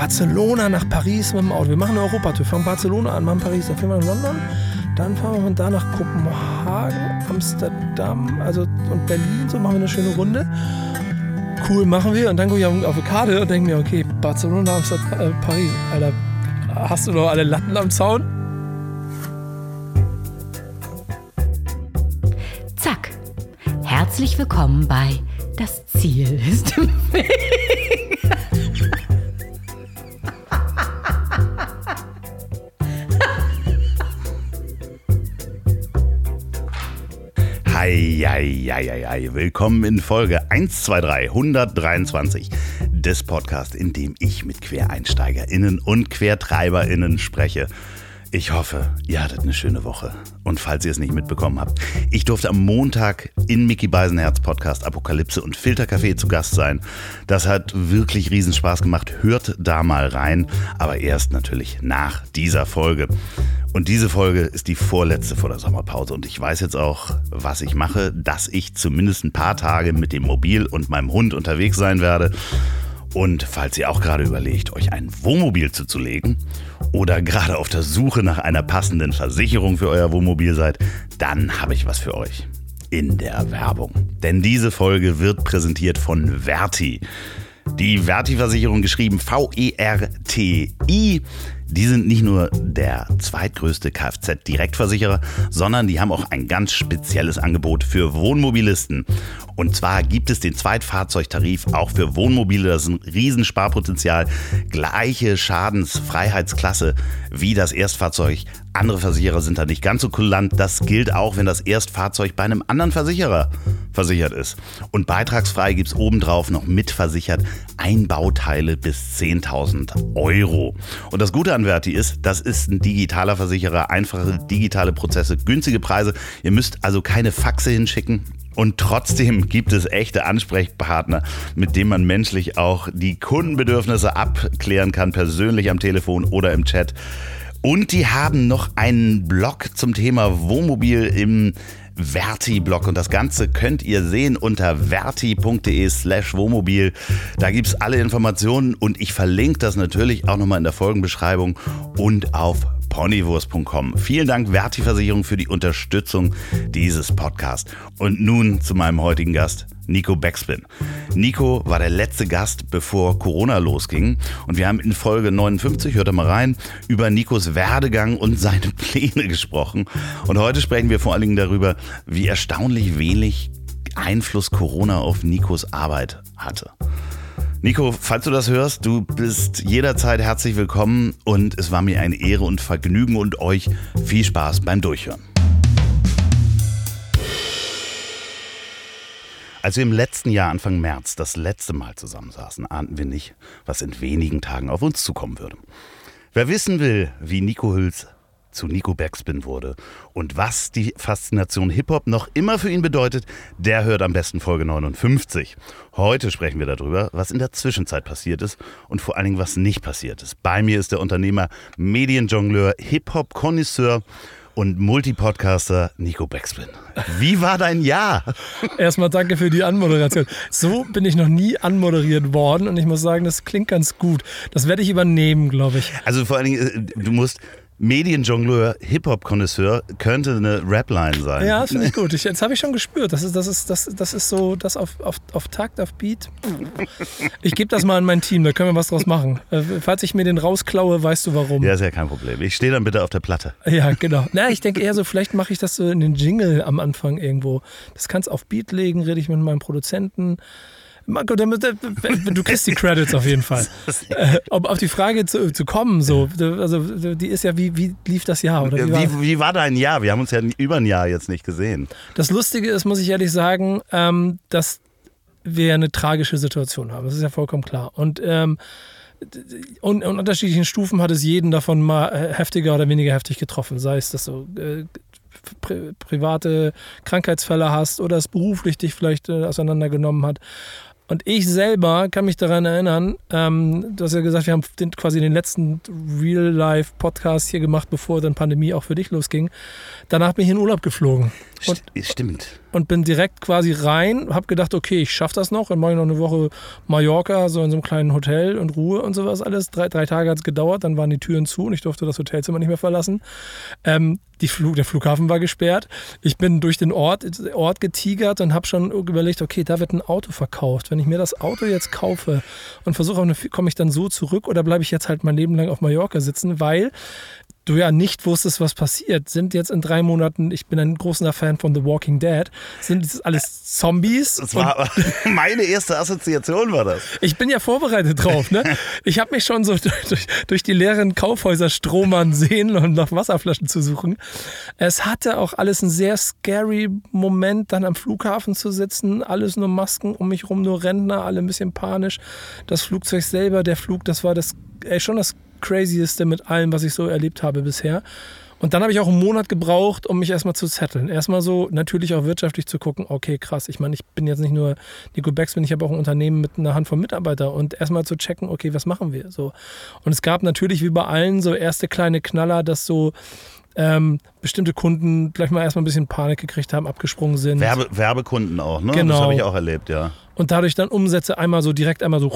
Barcelona nach Paris mit dem Auto. Wir machen eine Europatour. Wir fangen Barcelona an, machen Paris, dann fahren wir nach London. Dann fahren wir von da nach Kopenhagen, Amsterdam also, und Berlin. So machen wir eine schöne Runde. Cool, machen wir. Und dann gucke ich auf, auf die Karte und denke mir, okay, Barcelona, Amsterdam, äh, Paris. Alter, hast du noch alle Latten am Zaun? Zack. Herzlich willkommen bei Das Ziel ist im Weg. Eieieiei. Willkommen in Folge 123 123 des Podcasts, in dem ich mit QuereinsteigerInnen und QuertreiberInnen spreche. Ich hoffe, ihr hattet eine schöne Woche. Und falls ihr es nicht mitbekommen habt, ich durfte am Montag in Mickey Beisenherz Podcast Apokalypse und Filtercafé zu Gast sein. Das hat wirklich riesen Spaß gemacht. Hört da mal rein, aber erst natürlich nach dieser Folge. Und diese Folge ist die vorletzte vor der Sommerpause. Und ich weiß jetzt auch, was ich mache, dass ich zumindest ein paar Tage mit dem Mobil und meinem Hund unterwegs sein werde. Und falls ihr auch gerade überlegt, euch ein Wohnmobil zuzulegen oder gerade auf der Suche nach einer passenden Versicherung für euer Wohnmobil seid, dann habe ich was für euch. In der Werbung. Denn diese Folge wird präsentiert von Verti. Die Verti-Versicherung geschrieben V-E-R-T-I die sind nicht nur der zweitgrößte Kfz-Direktversicherer, sondern die haben auch ein ganz spezielles Angebot für Wohnmobilisten. Und zwar gibt es den Zweitfahrzeugtarif auch für Wohnmobile. Das ist ein Riesensparpotenzial. Gleiche Schadensfreiheitsklasse wie das Erstfahrzeug. Andere Versicherer sind da nicht ganz so kulant. Das gilt auch, wenn das Erstfahrzeug bei einem anderen Versicherer versichert ist. Und beitragsfrei gibt es obendrauf noch mitversichert Einbauteile bis 10.000 Euro. Und das Gute an Verti ist, das ist ein digitaler Versicherer, einfache digitale Prozesse, günstige Preise. Ihr müsst also keine Faxe hinschicken. Und trotzdem gibt es echte Ansprechpartner, mit denen man menschlich auch die Kundenbedürfnisse abklären kann, persönlich am Telefon oder im Chat. Und die haben noch einen Blog zum Thema Wohnmobil im Verti-Blog. Und das Ganze könnt ihr sehen unter verti.de slash Wohnmobil. Da gibt es alle Informationen und ich verlinke das natürlich auch nochmal in der Folgenbeschreibung und auf ponywurst.com. Vielen Dank, Verti-Versicherung, für die Unterstützung dieses Podcasts. Und nun zu meinem heutigen Gast. Nico Backspin. Nico war der letzte Gast, bevor Corona losging. Und wir haben in Folge 59, hört mal rein, über Nikos Werdegang und seine Pläne gesprochen. Und heute sprechen wir vor allen Dingen darüber, wie erstaunlich wenig Einfluss Corona auf Nikos Arbeit hatte. Nico, falls du das hörst, du bist jederzeit herzlich willkommen und es war mir eine Ehre und Vergnügen und euch viel Spaß beim Durchhören. Als wir im letzten Jahr, Anfang März, das letzte Mal zusammensaßen, ahnten wir nicht, was in wenigen Tagen auf uns zukommen würde. Wer wissen will, wie Nico Hüls zu Nico Backspin wurde und was die Faszination Hip-Hop noch immer für ihn bedeutet, der hört am besten Folge 59. Heute sprechen wir darüber, was in der Zwischenzeit passiert ist und vor allen Dingen, was nicht passiert ist. Bei mir ist der Unternehmer, Medienjongleur, Hip-Hop-Konnoisseur und Multipodcaster Nico Backspin. Wie war dein Jahr? Erstmal danke für die Anmoderation. So bin ich noch nie anmoderiert worden und ich muss sagen, das klingt ganz gut. Das werde ich übernehmen, glaube ich. Also vor allen Dingen, äh, du musst Medienjongleur, Hip-Hop-Konnoisseur könnte eine Rapline sein. Ja, das finde ich gut. Ich, jetzt habe ich schon gespürt. Das ist, das ist, das, das ist so, das auf, auf, auf Takt, auf Beat. Ich gebe das mal an mein Team, da können wir was draus machen. Äh, falls ich mir den rausklaue, weißt du warum. Ja, ist ja kein Problem. Ich stehe dann bitte auf der Platte. Ja, genau. Na, ich denke eher so, vielleicht mache ich das so in den Jingle am Anfang irgendwo. Das kannst du auf Beat legen, rede ich mit meinem Produzenten. Marco, du kriegst die Credits auf jeden Fall. Äh, um auf die Frage zu, zu kommen, so, also die ist ja, wie, wie lief das Jahr? Oder wie, war, wie, wie, war dein Jahr? Wir haben uns ja über ein Jahr jetzt nicht gesehen. Das Lustige ist, muss ich ehrlich sagen, ähm, dass wir eine tragische Situation haben. Das ist ja vollkommen klar. Und ähm, und in unterschiedlichen Stufen hat es jeden davon mal äh, heftiger oder weniger heftig getroffen. Sei es, dass du äh, pri private Krankheitsfälle hast oder es beruflich dich vielleicht äh, auseinandergenommen hat. Und ich selber kann mich daran erinnern, ähm, du hast ja gesagt, wir haben den, quasi den letzten Real-Life-Podcast hier gemacht, bevor dann Pandemie auch für dich losging. Danach bin ich in Urlaub geflogen. Und, Stimmt. Und bin direkt quasi rein, habe gedacht, okay, ich schaffe das noch, dann mache ich noch eine Woche Mallorca, so in so einem kleinen Hotel und Ruhe und sowas alles. Drei, drei Tage hat es gedauert, dann waren die Türen zu und ich durfte das Hotelzimmer nicht mehr verlassen. Ähm, die Flug, der Flughafen war gesperrt. Ich bin durch den Ort, Ort getigert und habe schon überlegt, okay, da wird ein Auto verkauft. Wenn ich mir das Auto jetzt kaufe und versuche, komme ich dann so zurück oder bleibe ich jetzt halt mein Leben lang auf Mallorca sitzen, weil du ja nicht wusstest, was passiert. Sind jetzt in drei Monaten, ich bin ein großer Fan von The Walking Dead, sind das alles Zombies? Das war meine erste Assoziation war das. Ich bin ja vorbereitet drauf, ne? Ich habe mich schon so durch, durch, die leeren Kaufhäuser stromern sehen und nach Wasserflaschen zu suchen. Es hatte auch alles einen sehr scary Moment, dann am Flughafen zu sitzen, alles nur Masken, um mich rum nur Rentner, alle ein bisschen panisch. Das Flugzeug selber, der Flug, das war das, ey, schon das Crazieste mit allem, was ich so erlebt habe bisher. Und dann habe ich auch einen Monat gebraucht, um mich erstmal zu zetteln. Erstmal so natürlich auch wirtschaftlich zu gucken, okay, krass, ich meine, ich bin jetzt nicht nur Nico Backspin, ich habe auch ein Unternehmen mit einer Handvoll Mitarbeiter und erstmal zu checken, okay, was machen wir so. Und es gab natürlich wie bei allen so erste kleine Knaller, dass so ähm, bestimmte Kunden gleich mal erstmal ein bisschen Panik gekriegt haben, abgesprungen sind. Werbe, Werbekunden auch, ne? Genau. Das habe ich auch erlebt, ja. Und dadurch dann Umsätze einmal so direkt einmal so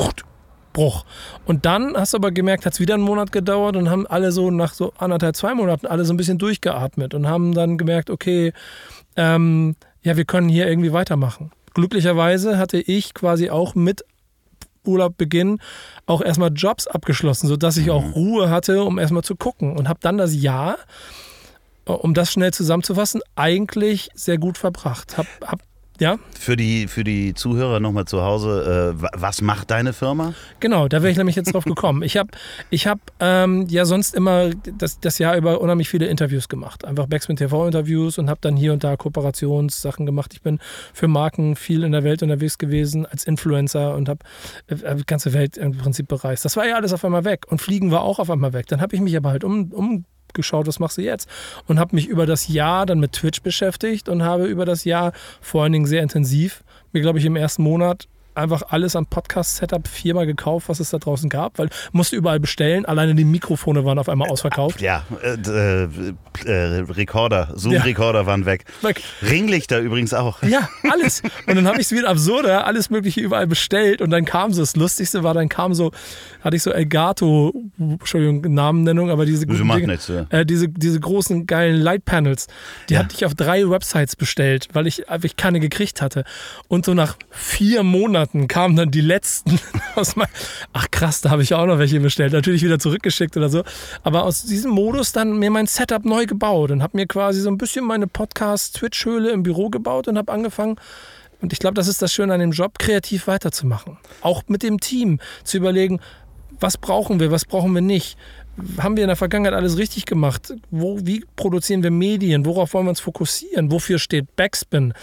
Bruch. Und dann hast du aber gemerkt, hat es wieder einen Monat gedauert und haben alle so nach so anderthalb, zwei Monaten alle so ein bisschen durchgeatmet und haben dann gemerkt, okay, ähm, ja, wir können hier irgendwie weitermachen. Glücklicherweise hatte ich quasi auch mit Urlaubbeginn auch erstmal Jobs abgeschlossen, sodass ich auch mhm. Ruhe hatte, um erstmal zu gucken und habe dann das Jahr, um das schnell zusammenzufassen, eigentlich sehr gut verbracht. Hab, hab ja. Für die, für die Zuhörer nochmal zu Hause, äh, was macht deine Firma? Genau, da wäre ich nämlich jetzt drauf gekommen. Ich habe ich hab, ähm, ja sonst immer das, das Jahr über unheimlich viele Interviews gemacht. Einfach Backspin TV-Interviews und habe dann hier und da Kooperationssachen gemacht. Ich bin für Marken viel in der Welt unterwegs gewesen als Influencer und habe äh, die ganze Welt im Prinzip bereist. Das war ja alles auf einmal weg und Fliegen war auch auf einmal weg. Dann habe ich mich aber halt um, um geschaut, was machst du jetzt? Und habe mich über das Jahr dann mit Twitch beschäftigt und habe über das Jahr vor allen Dingen sehr intensiv, mir glaube ich im ersten Monat einfach alles am Podcast-Setup viermal gekauft, was es da draußen gab, weil musste überall bestellen. Alleine die Mikrofone waren auf einmal ausverkauft. Ja, äh, äh, äh, Recorder, Zoom-Recorder ja. waren weg. weg. Ringlichter übrigens auch. Ja, alles. Und dann habe ich es wieder absurder, alles Mögliche überall bestellt und dann kam so, das Lustigste war, dann kam so, hatte ich so Elgato, Entschuldigung, Namennennung, aber diese, guten Dinge, nichts, ja. äh, diese, diese großen geilen Light-Panels, die ja. hatte ich auf drei Websites bestellt, weil ich, weil ich keine gekriegt hatte. Und so nach vier Monaten Monaten kamen dann die letzten aus meinem. Ach krass, da habe ich auch noch welche bestellt. Natürlich wieder zurückgeschickt oder so. Aber aus diesem Modus dann mir mein Setup neu gebaut und habe mir quasi so ein bisschen meine Podcast-Twitch-Höhle im Büro gebaut und habe angefangen. Und ich glaube, das ist das Schöne an dem Job, kreativ weiterzumachen. Auch mit dem Team zu überlegen, was brauchen wir, was brauchen wir nicht haben wir in der Vergangenheit alles richtig gemacht? Wo, wie produzieren wir Medien? Worauf wollen wir uns fokussieren? Wofür steht Backspin?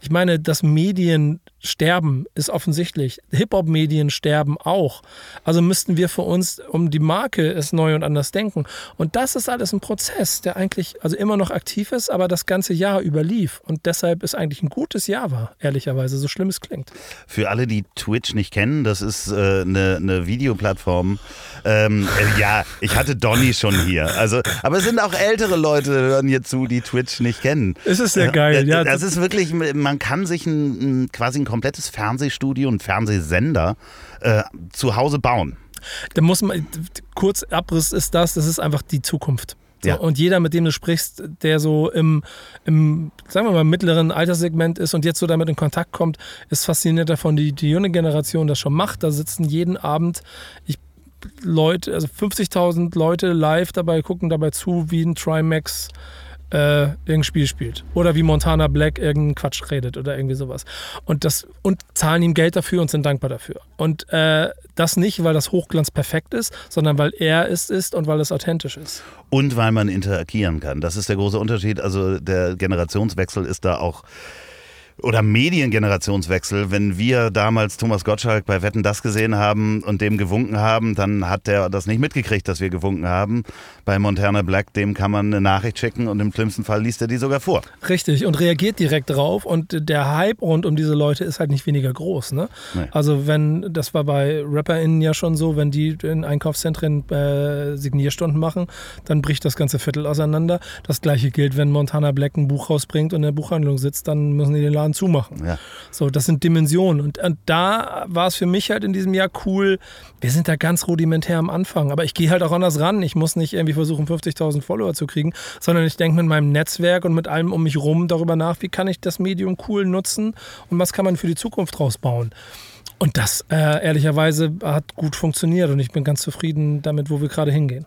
Ich meine, dass Medien sterben, ist offensichtlich. Hip-Hop-Medien sterben auch. Also müssten wir für uns um die Marke es neu und anders denken. Und das ist alles ein Prozess, der eigentlich also immer noch aktiv ist, aber das ganze Jahr überlief. Und deshalb ist eigentlich ein gutes Jahr war, ehrlicherweise, so schlimm es klingt. Für alle, die Twitch nicht kennen, das ist äh, eine, eine Videoplattform. Ähm, äh, ja, ich hatte Donny schon hier. Also, aber es sind auch ältere Leute, hören hier zu, die Twitch nicht kennen. Es ist sehr geil, ja. Das ist wirklich, man kann sich ein, quasi ein komplettes Fernsehstudio und Fernsehsender äh, zu Hause bauen. Da muss man, kurz Abriss ist das, das ist einfach die Zukunft. So, ja. Und jeder, mit dem du sprichst, der so im, im, sagen wir mal, mittleren Alterssegment ist und jetzt so damit in Kontakt kommt, ist fasziniert davon, die, die junge Generation das schon macht. Da sitzen jeden Abend, ich Leute, also 50.000 Leute live dabei, gucken dabei zu, wie ein Trimax äh, irgendein Spiel spielt. Oder wie Montana Black irgendeinen Quatsch redet oder irgendwie sowas. Und, das, und zahlen ihm Geld dafür und sind dankbar dafür. Und äh, das nicht, weil das Hochglanz perfekt ist, sondern weil er es ist und weil es authentisch ist. Und weil man interagieren kann. Das ist der große Unterschied. Also der Generationswechsel ist da auch Oder Mediengenerationswechsel. Wenn wir damals Thomas Gottschalk bei Wetten das gesehen haben und dem gewunken haben, dann hat der das nicht mitgekriegt, dass wir gewunken haben. Bei Montana Black, dem kann man eine Nachricht schicken und im schlimmsten Fall liest er die sogar vor. Richtig, und reagiert direkt drauf. Und der Hype rund um diese Leute ist halt nicht weniger groß. Ne? Nee. Also wenn, das war bei RapperInnen ja schon so, wenn die in Einkaufszentren äh, Signierstunden machen, dann bricht das ganze Viertel auseinander. Das gleiche gilt, wenn Montana Black ein Buch rausbringt und in der Buchhandlung sitzt, dann müssen die den Laden zumachen. Ja. So, das sind Dimensionen. Und, und da war es für mich halt in diesem Jahr cool. Wir sind da ganz rudimentär am Anfang, aber ich gehe halt auch anders ran. Ich muss nicht irgendwie versuchen, 50.000 Follower zu kriegen, sondern ich denke mit meinem Netzwerk und mit allem um mich rum darüber nach, wie kann ich das Medium cool nutzen und was kann man für die Zukunft draus bauen. Und das äh, ehrlicherweise hat gut funktioniert und ich bin ganz zufrieden damit, wo wir gerade hingehen.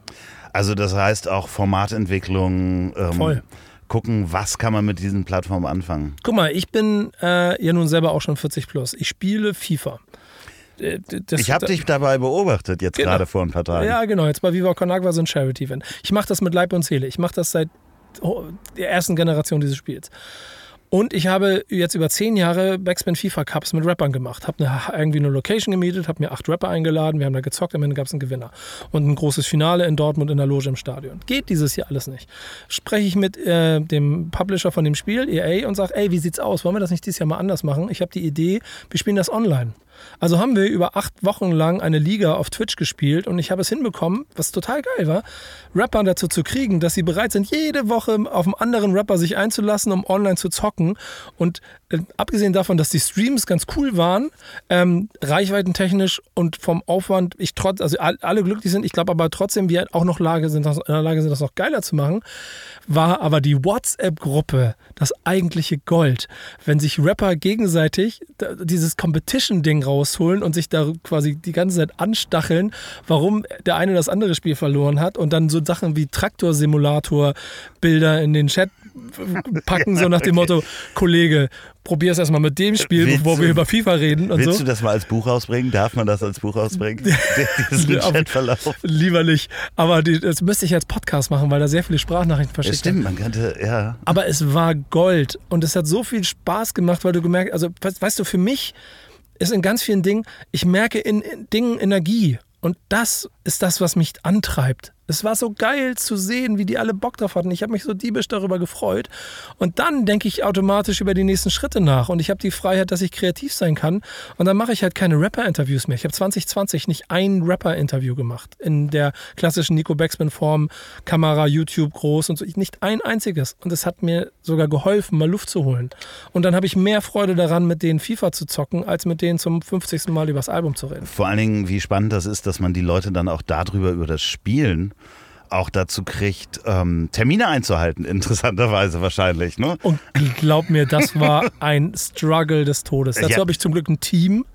Also das heißt auch Formatentwicklung. Ähm, Voll. Gucken, was kann man mit diesen Plattformen anfangen. Guck mal, ich bin äh, ja nun selber auch schon 40 plus. Ich spiele FIFA. Äh, das- ich habe dich dabei beobachtet, jetzt Genau. gerade vor ein paar Tagen. Ja, genau. Jetzt bei Viva Con Agua so ein Charity-Event. Ich mache das mit Leib und Seele. Ich mache das seit der ersten Generation dieses Spiels. Und ich habe jetzt über zehn Jahre Backspin FIFA Cups mit Rappern gemacht. Habe eine, irgendwie eine Location gemietet, habe mir acht Rapper eingeladen, wir haben da gezockt, am Ende gab es einen Gewinner. Und ein großes Finale in Dortmund in der Loge im Stadion. Geht dieses Jahr alles nicht. Spreche ich mit äh, dem Publisher von dem Spiel, EA, und sage, ey, wie sieht's aus? Wollen wir das nicht dieses Jahr mal anders machen? Ich habe die Idee, wir spielen das online. Also haben wir über acht Wochen lang eine Liga auf Twitch gespielt und ich habe es hinbekommen, was total geil war, Rapper dazu zu kriegen, dass sie bereit sind, jede Woche auf einen anderen Rapper sich einzulassen, um online zu zocken. Und abgesehen davon, dass die Streams ganz cool waren, ähm, reichweitentechnisch und vom Aufwand, ich trotz, also all- alle glücklich sind, ich glaube aber trotzdem, wir auch noch Lage sind, in der Lage sind, das noch geiler zu machen, war aber die WhatsApp-Gruppe das eigentliche Gold. Wenn sich Rapper gegenseitig dieses Competition-Ding rausholen und sich da quasi die ganze Zeit anstacheln, warum der eine das andere Spiel verloren hat und dann so Sachen wie Traktor-Simulator, Bilder in den Chat packen, so nach dem Motto, Kollege, probier's erstmal mit dem Spiel, Willst bevor du- wir über FIFA reden und Willst so. du das mal als Buch rausbringen? Darf man das als Buch rausbringen? Diesen Chatverlauf. Lieber nicht. Aber die, das müsste ich als Podcast machen, weil da sehr viele Sprachnachrichten Ja, verschickt stimmt, man könnte, ja. Aber es war Gold und es hat so viel Spaß gemacht, weil du gemerkt, also weißt, weißt du, für mich ist in ganz vielen Dingen, ich merke in, in Dingen Energie und das ist das, was mich antreibt. Es war so geil zu sehen, wie die alle Bock drauf hatten. Ich habe mich so diebisch darüber gefreut. Und dann denke ich automatisch über die nächsten Schritte nach. Und ich habe die Freiheit, dass ich kreativ sein kann. Und dann mache ich halt keine Rapper-Interviews mehr. Ich habe 2020 nicht ein Rapper-Interview gemacht. In der klassischen Nico Backspin-Form, Kamera, YouTube groß und so. Nicht ein einziges. Und es hat mir sogar geholfen, mal Luft zu holen. Und dann habe ich mehr Freude daran, mit denen FIFA zu zocken, als mit denen zum 50. Mal über das Album zu reden. Vor allen Dingen, wie spannend das ist, dass man die Leute dann auch darüber, über das Spielen, auch dazu kriegt, ähm, Termine einzuhalten, interessanterweise wahrscheinlich. Ne? Und glaub mir, das war ein Struggle des Todes. Dazu Ja. habe ich zum Glück ein Team.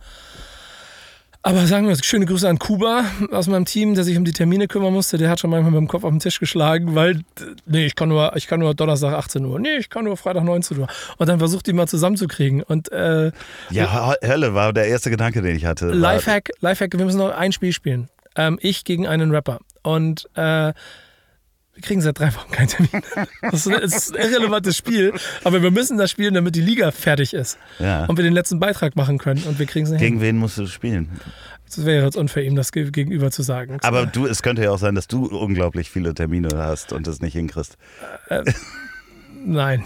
Aber sagen wir, schöne Grüße an Kuba aus meinem Team, der sich um die Termine kümmern musste. Der hat schon manchmal mit dem Kopf auf den Tisch geschlagen, weil, nee, ich kann nur, ich kann nur Donnerstag 18 Uhr. Nee, ich kann nur Freitag 19 Uhr. Und dann versucht die mal zusammenzukriegen. Und äh, Ja, Hölle war der erste Gedanke, den ich hatte. Lifehack, Lifehack, wir müssen noch ein Spiel spielen. Ähm, ich gegen einen Rapper. Und äh, wir kriegen seit drei Wochen keinen Termin. Das ist, ein- es ist ein irrelevantes Spiel, aber wir müssen das spielen, damit die Liga fertig ist. Ja. Und wir den letzten Beitrag machen können. Und wir kriegen es nicht Gegen hin. wen musst du spielen? Das wäre jetzt unfair, ihm das ge- gegenüber zu sagen. Aber du, es könnte ja auch sein, dass du unglaublich viele Termine hast und es nicht hinkriegst. Nein.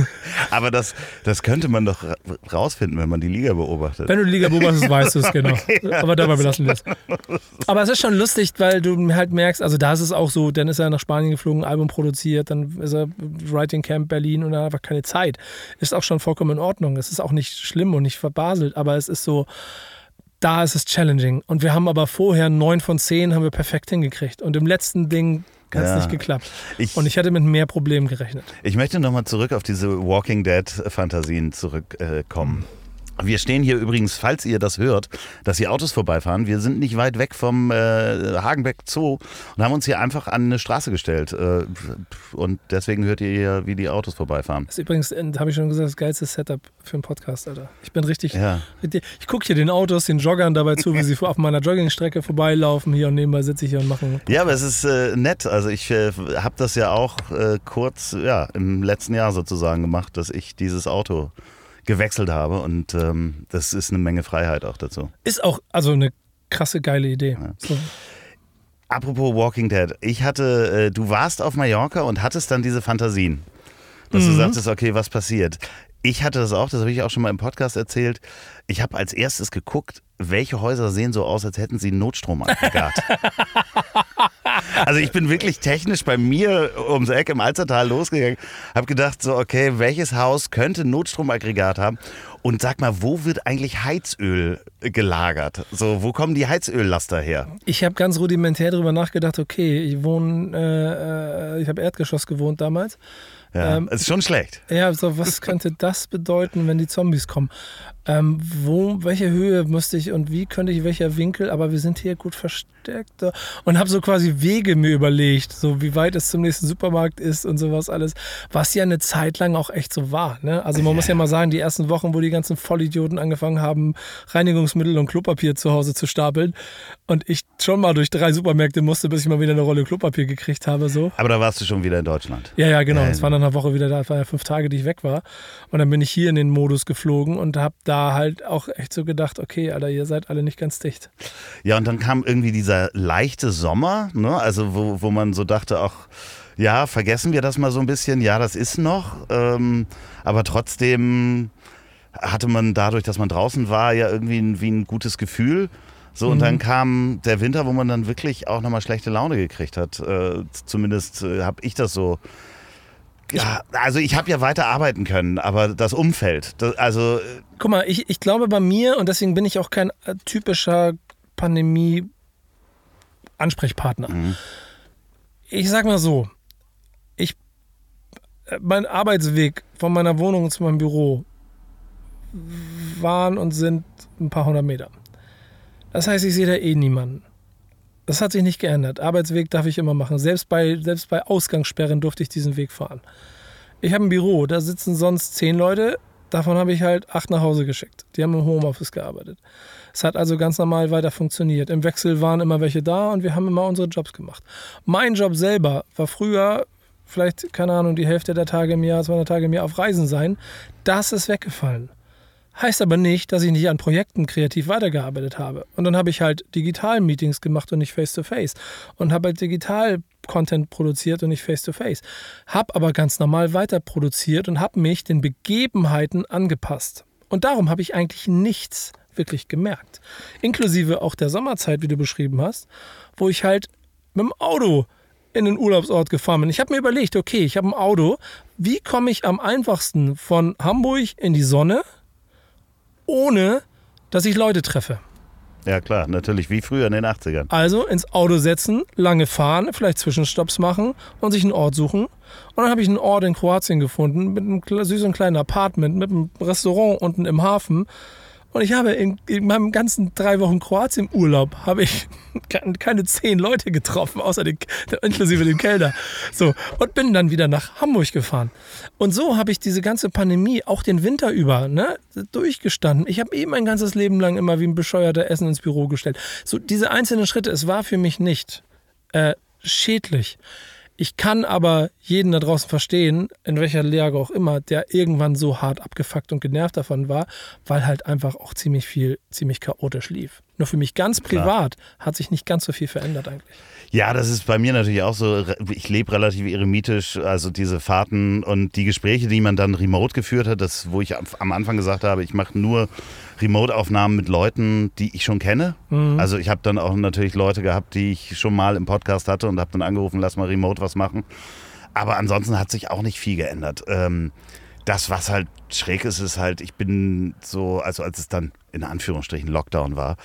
Aber das, das könnte man doch ra- rausfinden, wenn man die Liga beobachtet. Wenn du die Liga beobachtest, weißt du es genau. Aber dabei belassen wir es. Aber es ist schon lustig, weil du halt merkst, also da ist es auch so, dann ist er nach Spanien geflogen, Album produziert, dann ist er Writing Camp Berlin und er hat einfach keine Zeit. Ist auch schon vollkommen in Ordnung. Es ist auch nicht schlimm und nicht verbaselt, aber es ist so, da ist es challenging. Und wir haben aber vorher neun von zehn haben wir perfekt hingekriegt. Und im letzten Ding hat es Ja. nicht geklappt. Ich- und ich hätte mit mehr Problemen gerechnet. Ich möchte nochmal zurück auf diese Walking Dead-Fantasien zurückkommen. Wir stehen hier übrigens, falls ihr das hört, dass hier Autos vorbeifahren. Wir sind nicht weit weg vom äh, Hagenbeck Zoo und haben uns hier einfach an eine Straße gestellt. Äh, und deswegen hört ihr hier, wie die Autos vorbeifahren. Das ist übrigens, äh, habe ich schon gesagt, das geilste Setup für einen Podcast, Alter. Ich bin richtig, Ja. ich gucke hier den Autos, den Joggern dabei zu, wie sie auf meiner Joggingstrecke vorbeilaufen hier und nebenbei sitze ich hier und mache Ja, aber es ist äh, nett. Also ich äh, habe das ja auch äh, kurz, ja, im letzten Jahr sozusagen gemacht, dass ich dieses Auto gewechselt habe. Und ähm, das ist eine Menge Freiheit auch dazu. Ist auch also eine krasse, geile Idee. Ja. So. Apropos Walking Dead, ich hatte, äh, du warst auf Mallorca und hattest dann diese Fantasien, dass mhm. du sagtest, okay, was passiert? Ich hatte das auch, das habe ich auch schon mal im Podcast erzählt. Ich habe als erstes geguckt, welche Häuser sehen so aus, als hätten sie ein Notstromaggregat. also ich bin wirklich technisch bei mir ums Eck im Alzertal losgegangen, habe gedacht so, okay, welches Haus könnte ein Notstromaggregat haben? Und sag mal, wo wird eigentlich Heizöl gelagert? So, wo kommen die Heizöllaster her? Ich habe ganz rudimentär darüber nachgedacht, okay, ich wohne, äh, äh ich habe Erdgeschoss gewohnt damals. Ja, ähm, ist schon schlecht. Ja, so was könnte das bedeuten, wenn die Zombies kommen? Ähm, wo, welche Höhe müsste ich und wie könnte ich welcher Winkel? Aber wir sind hier gut versteckt und habe so quasi Wege mir überlegt, so wie weit es zum nächsten Supermarkt ist und sowas alles, was ja eine Zeit lang auch echt so war. Ne? Also man muss ja mal sagen, die ersten Wochen, wo die ganzen Vollidioten angefangen haben, Reinigungsmittel und Klopapier zu Hause zu stapeln und ich schon mal durch drei Supermärkte musste, bis ich mal wieder eine Rolle Klopapier gekriegt habe. So. Aber da warst du schon wieder in Deutschland. Ja, ja, genau. Es war dann eine Woche wieder da, es waren ja fünf Tage, die ich weg war. Und dann bin ich hier in den Modus geflogen und habe da halt auch echt so gedacht, okay, Alter, ihr seid alle nicht ganz dicht. Ja, und dann kam irgendwie dieser leichte Sommer, ne? also wo, wo man so dachte, ach, ja, vergessen wir das mal so ein bisschen, ja, das ist noch, ähm, aber trotzdem hatte man dadurch, dass man draußen war, ja irgendwie ein, wie ein gutes Gefühl. So, und mhm. dann kam der Winter, wo man dann wirklich auch nochmal schlechte Laune gekriegt hat. Äh, zumindest äh, habe ich das so ja, also ich habe ja weiter arbeiten können, aber das Umfeld, das, also. Äh, Guck mal, ich, ich glaube bei mir, und deswegen bin ich auch kein äh, typischer Pandemie-Ansprechpartner. Mhm. Ich sag mal so, ich, äh, mein Arbeitsweg von meiner Wohnung zu meinem Büro waren und sind ein paar hundert Meter. Das heißt, ich sehe da eh niemanden. Das hat sich nicht geändert. Arbeitsweg darf ich immer machen. Selbst bei, selbst bei Ausgangssperren durfte ich diesen Weg fahren. Ich habe ein Büro, da sitzen sonst zehn Leute. Davon habe ich halt acht nach Hause geschickt. Die haben im Homeoffice gearbeitet. Es hat also ganz normal weiter funktioniert. Im Wechsel waren immer welche da und wir haben immer unsere Jobs gemacht. Mein Job selber war früher vielleicht, keine Ahnung, die Hälfte der Tage im Jahr, 200 Tage im Jahr auf Reisen sein. Das ist weggefallen. Heißt aber nicht, dass ich nicht an Projekten kreativ weitergearbeitet habe. Und dann habe ich halt digital Meetings gemacht und nicht face-to-face. -face. Und habe halt digital Content produziert und nicht face-to-face. -face. Habe aber ganz normal weiter produziert und habe mich den Begebenheiten angepasst. Und darum habe ich eigentlich nichts wirklich gemerkt. Inklusive auch der Sommerzeit, wie du beschrieben hast, wo ich halt mit dem Auto in den Urlaubsort gefahren bin. Ich habe mir überlegt, okay, ich habe ein Auto. Wie komme ich am einfachsten von Hamburg in die Sonne? Ohne dass ich Leute treffe. Ja klar, natürlich, wie früher in den 80ern. Also ins Auto setzen, lange fahren, vielleicht Zwischenstopps machen und sich einen Ort suchen. Und dann habe ich einen Ort in Kroatien gefunden mit einem süßen kleinen Apartment, mit einem Restaurant unten im Hafen und ich habe in, in meinem ganzen drei Wochen Kroatien-Urlaub habe ich keine zehn Leute getroffen, außer den, inklusive dem Kellner. So, und bin dann wieder nach Hamburg gefahren. Und so habe ich diese ganze Pandemie auch den Winter über ne, durchgestanden. Ich habe eben mein ganzes Leben lang immer wie ein bescheuerter Essen ins Büro gestellt. So, diese einzelnen Schritte, es war für mich nicht äh, schädlich. Ich kann aber jeden da draußen verstehen, in welcher Lage auch immer, der irgendwann so hart abgefuckt und genervt davon war, weil halt einfach auch ziemlich viel, ziemlich chaotisch lief. Nur für mich ganz privat Klar. hat sich nicht ganz so viel verändert eigentlich. Ja, das ist bei mir natürlich auch so. Ich lebe relativ eremitisch, also diese Fahrten und die Gespräche, die man dann remote geführt hat, das, wo ich am Anfang gesagt habe, ich mache nur Remote-Aufnahmen mit Leuten, die ich schon kenne. Mhm. Also ich habe dann auch natürlich Leute gehabt, die ich schon mal im Podcast hatte und habe dann angerufen, lass mal remote was machen. Aber ansonsten hat sich auch nicht viel geändert. Ähm, das, was halt schräg ist, ist halt, ich bin so, also als es dann in Anführungsstrichen Lockdown war,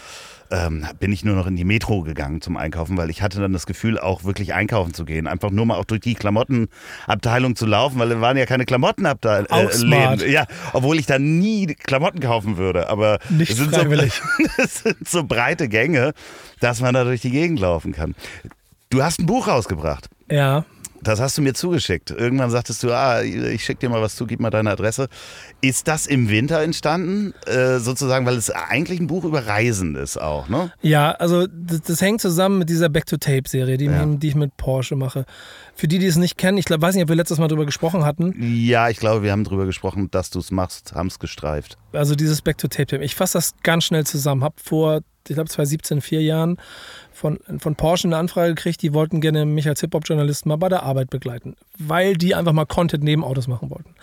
ähm, bin ich nur noch in die Metro gegangen zum Einkaufen, weil ich hatte dann das Gefühl, auch wirklich einkaufen zu gehen. Einfach nur mal auch durch die Klamottenabteilung zu laufen, weil da waren ja keine Klamottenabteilungen. Äh, ja, obwohl ich da nie Klamotten kaufen würde. Aber Nicht es sind, so, es sind so breite Gänge, dass man da durch die Gegend laufen kann. Du hast ein Buch rausgebracht. Ja. Das hast du mir zugeschickt. Irgendwann sagtest du, ah, ich schicke dir mal was zu, gib mal deine Adresse. Ist das im Winter entstanden? Äh, sozusagen, weil es eigentlich ein Buch über Reisen ist auch, ne? Ja, also das, das hängt zusammen mit dieser Back-to-Tape-Serie, die, Ja. die ich mit Porsche mache. Für die, die es nicht kennen, ich glaub, weiß nicht, ob wir letztes Mal drüber gesprochen hatten. Ja, ich glaube, wir haben drüber gesprochen, dass du es machst, haben es gestreift. Also dieses Back-to-Tape. Ich fasse das ganz schnell zusammen. Hab vor, ich glaube, 2017, vier Jahren von, von Porsche eine Anfrage gekriegt, die wollten gerne mich als Hip-Hop-Journalist mal bei der Arbeit begleiten, weil die einfach mal Content neben Autos machen wollten.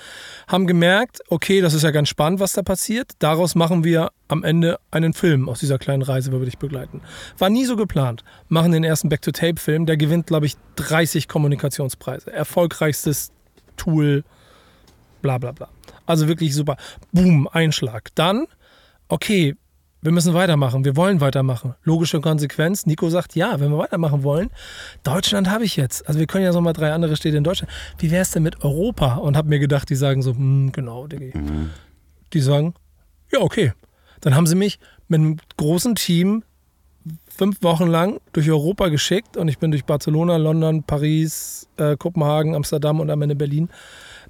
Haben gemerkt, okay, das ist ja ganz spannend, was da passiert. Daraus machen wir am Ende einen Film aus dieser kleinen Reise, wo wir dich begleiten. War nie so geplant. Machen den ersten Back-to-Tape-Film, der gewinnt, glaube ich, 30 Kommunikationspreise. Erfolgreichstes Tool, bla bla bla. Also wirklich super. Boom, Einschlag. Dann, okay, wir müssen weitermachen, wir wollen weitermachen. Logische Konsequenz, Nico sagt, ja, wenn wir weitermachen wollen, Deutschland habe ich jetzt. Also wir können ja noch mal drei andere Städte in Deutschland. Wie wäre es denn mit Europa? Und habe mir gedacht, die sagen so, hm, genau, Diggi. Die sagen, ja, okay. Dann haben sie mich mit einem großen Team fünf Wochen lang durch Europa geschickt und ich bin durch Barcelona, London, Paris, äh, Kopenhagen, Amsterdam und am Ende Berlin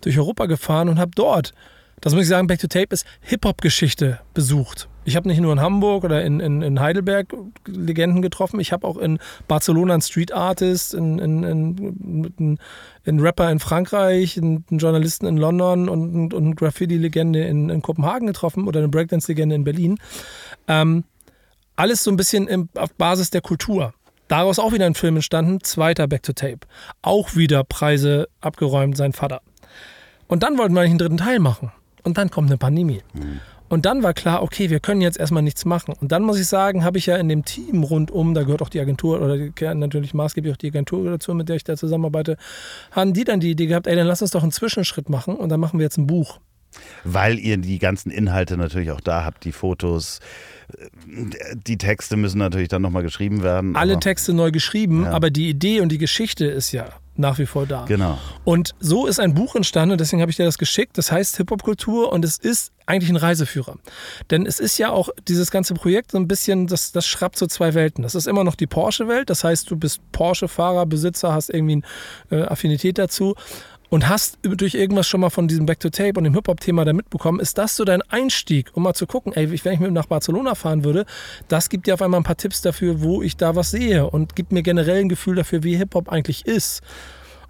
durch Europa gefahren und habe dort, das muss ich sagen, Back to Tape ist Hip-Hop-Geschichte besucht. Ich habe nicht nur in Hamburg oder in, in, in Heidelberg Legenden getroffen, ich habe auch in Barcelona einen Street Artist, einen, einen, einen, Rapper in Frankreich, einen, Journalisten in London und, und, und eine Graffiti-Legende in, in Kopenhagen getroffen oder eine Breakdance-Legende in Berlin. Ähm, alles so ein bisschen im, auf Basis der Kultur. Daraus auch wieder ein Film entstanden, zweiter Back to Tape. Auch wieder Preise abgeräumt, sein Vater. Und dann wollten wir eigentlich einen dritten Teil machen. Und dann kommt eine Pandemie. Und dann war klar, okay, wir können jetzt erstmal nichts machen. Und dann muss ich sagen, habe ich ja in dem Team rundum, da gehört auch die Agentur oder natürlich maßgeblich auch die Agentur dazu, mit der ich da zusammenarbeite, haben die dann die Idee gehabt, ey, dann lass uns doch einen Zwischenschritt machen und dann machen wir jetzt ein Buch. Weil ihr die ganzen Inhalte natürlich auch da habt, die Fotos, äh, die Texte müssen natürlich dann nochmal geschrieben werden. Alle Texte neu geschrieben, Ja. aber die Idee und die Geschichte ist ja nach wie vor da. Genau. Und so ist ein Buch entstanden, und deswegen habe ich dir das geschickt. Das heißt Hip-Hop-Kultur und es ist eigentlich ein Reiseführer. Denn es ist ja auch dieses ganze Projekt so ein bisschen, das, das schrappt so zwei Welten. Das ist immer noch die Porsche-Welt, das heißt, du bist Porsche-Fahrer, Besitzer, hast irgendwie eine äh, Affinität dazu und hast durch irgendwas schon mal von diesem Back to Tape und dem Hip-Hop-Thema da mitbekommen, ist das so dein Einstieg, um mal zu gucken, ey, wenn ich mit nach Barcelona fahren würde, das gibt dir auf einmal ein paar Tipps dafür, wo ich da was sehe und gibt mir generell ein Gefühl dafür, wie Hip-Hop eigentlich ist.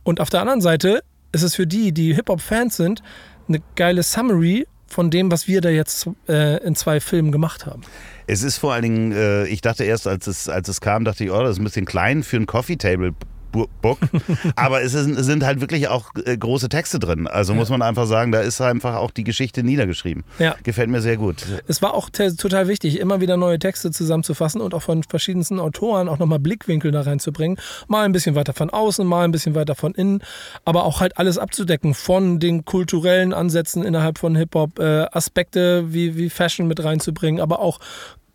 Und auf der anderen Seite ist es für die, die Hip-Hop-Fans sind, eine geile Summary von dem, was wir da jetzt äh, in zwei Filmen gemacht haben. Es ist vor allen Dingen, äh, ich dachte erst, als es, als es kam, dachte ich, oh, das ist ein bisschen klein für ein Coffee Table. Book. Aber es sind, sind halt wirklich auch äh, große Texte drin. Also muss man einfach sagen, da ist einfach auch die Geschichte niedergeschrieben. Ja. Gefällt mir sehr gut. Es war auch total wichtig, immer wieder neue Texte zusammenzufassen und auch von verschiedensten Autoren auch nochmal Blickwinkel da reinzubringen. Mal ein bisschen weiter von außen, mal ein bisschen weiter von innen, aber auch halt alles abzudecken von den kulturellen Ansätzen innerhalb von Hip-Hop, äh, Aspekte wie, wie Fashion mit reinzubringen, aber auch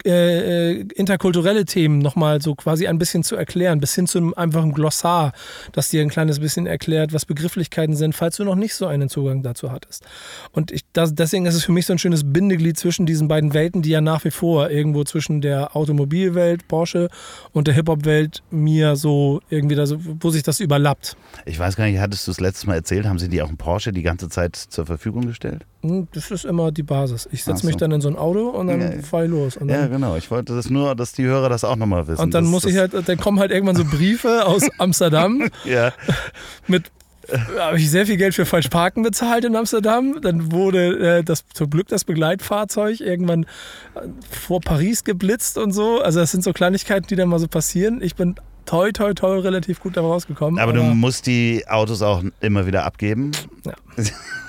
äh, äh, interkulturelle Themen nochmal so quasi ein bisschen zu erklären, bis hin zu einem einfachen Glossar, das dir ein kleines bisschen erklärt, was Begrifflichkeiten sind, falls du noch nicht so einen Zugang dazu hattest. Und ich, das, deswegen ist es für mich so ein schönes Bindeglied zwischen diesen beiden Welten, die ja nach wie vor irgendwo zwischen der Automobilwelt, Porsche, und der Hip-Hop-Welt mir so irgendwie da so, wo sich das überlappt. Ich weiß gar nicht, hattest du es letztes Mal erzählt, haben sie dir auch einen Porsche die ganze Zeit zur Verfügung gestellt? Hm, Das ist immer die Basis. Ich setze so. mich dann in so ein Auto und dann Ja, fahre ich los. Ja, genau. Ich wollte das nur, dass die Hörer das auch nochmal wissen. und dann Das- muss ich halt, dann kommen halt irgendwann so Briefe aus Amsterdam Ja, mit habe ich sehr viel Geld für falsch parken bezahlt in Amsterdam. Dann wurde äh, das zum Glück das Begleitfahrzeug irgendwann äh, vor Paris geblitzt und so. Also das sind so Kleinigkeiten, die dann mal so passieren. Ich bin toi toi toi relativ gut da rausgekommen. aber du musst die Autos auch immer wieder abgeben. Ja.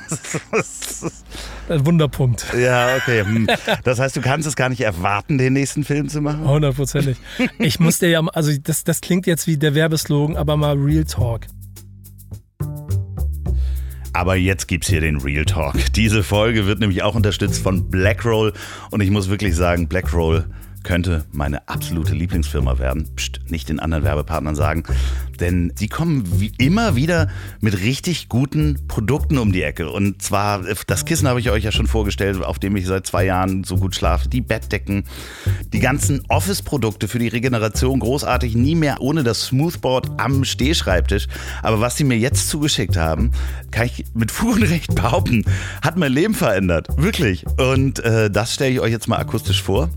ein Wunderpunkt. Ja, okay. Hm. Das heißt, du kannst es gar nicht erwarten, den nächsten Film zu machen? Hundertprozentig. Ich musste ja, also das, das klingt jetzt wie der Werbeslogan, aber mal Real Talk. Aber jetzt gibt's hier den Real Talk. Diese Folge wird nämlich auch unterstützt von Blackroll und ich muss wirklich sagen, Blackroll könnte meine absolute Lieblingsfirma werden. Psst, nicht den anderen Werbepartnern sagen. Denn sie kommen wie immer wieder mit richtig guten Produkten um die Ecke. Und zwar, das Kissen habe ich euch ja schon vorgestellt, auf dem ich seit zwei Jahren so gut schlafe. Die Bettdecken, die ganzen Office-Produkte für die Regeneration, großartig, nie mehr ohne das Smoothboard am Stehschreibtisch. Aber was sie mir jetzt zugeschickt haben, kann ich mit Fug und Recht behaupten, hat mein Leben verändert. Wirklich. Und äh, das stelle ich euch jetzt mal akustisch vor.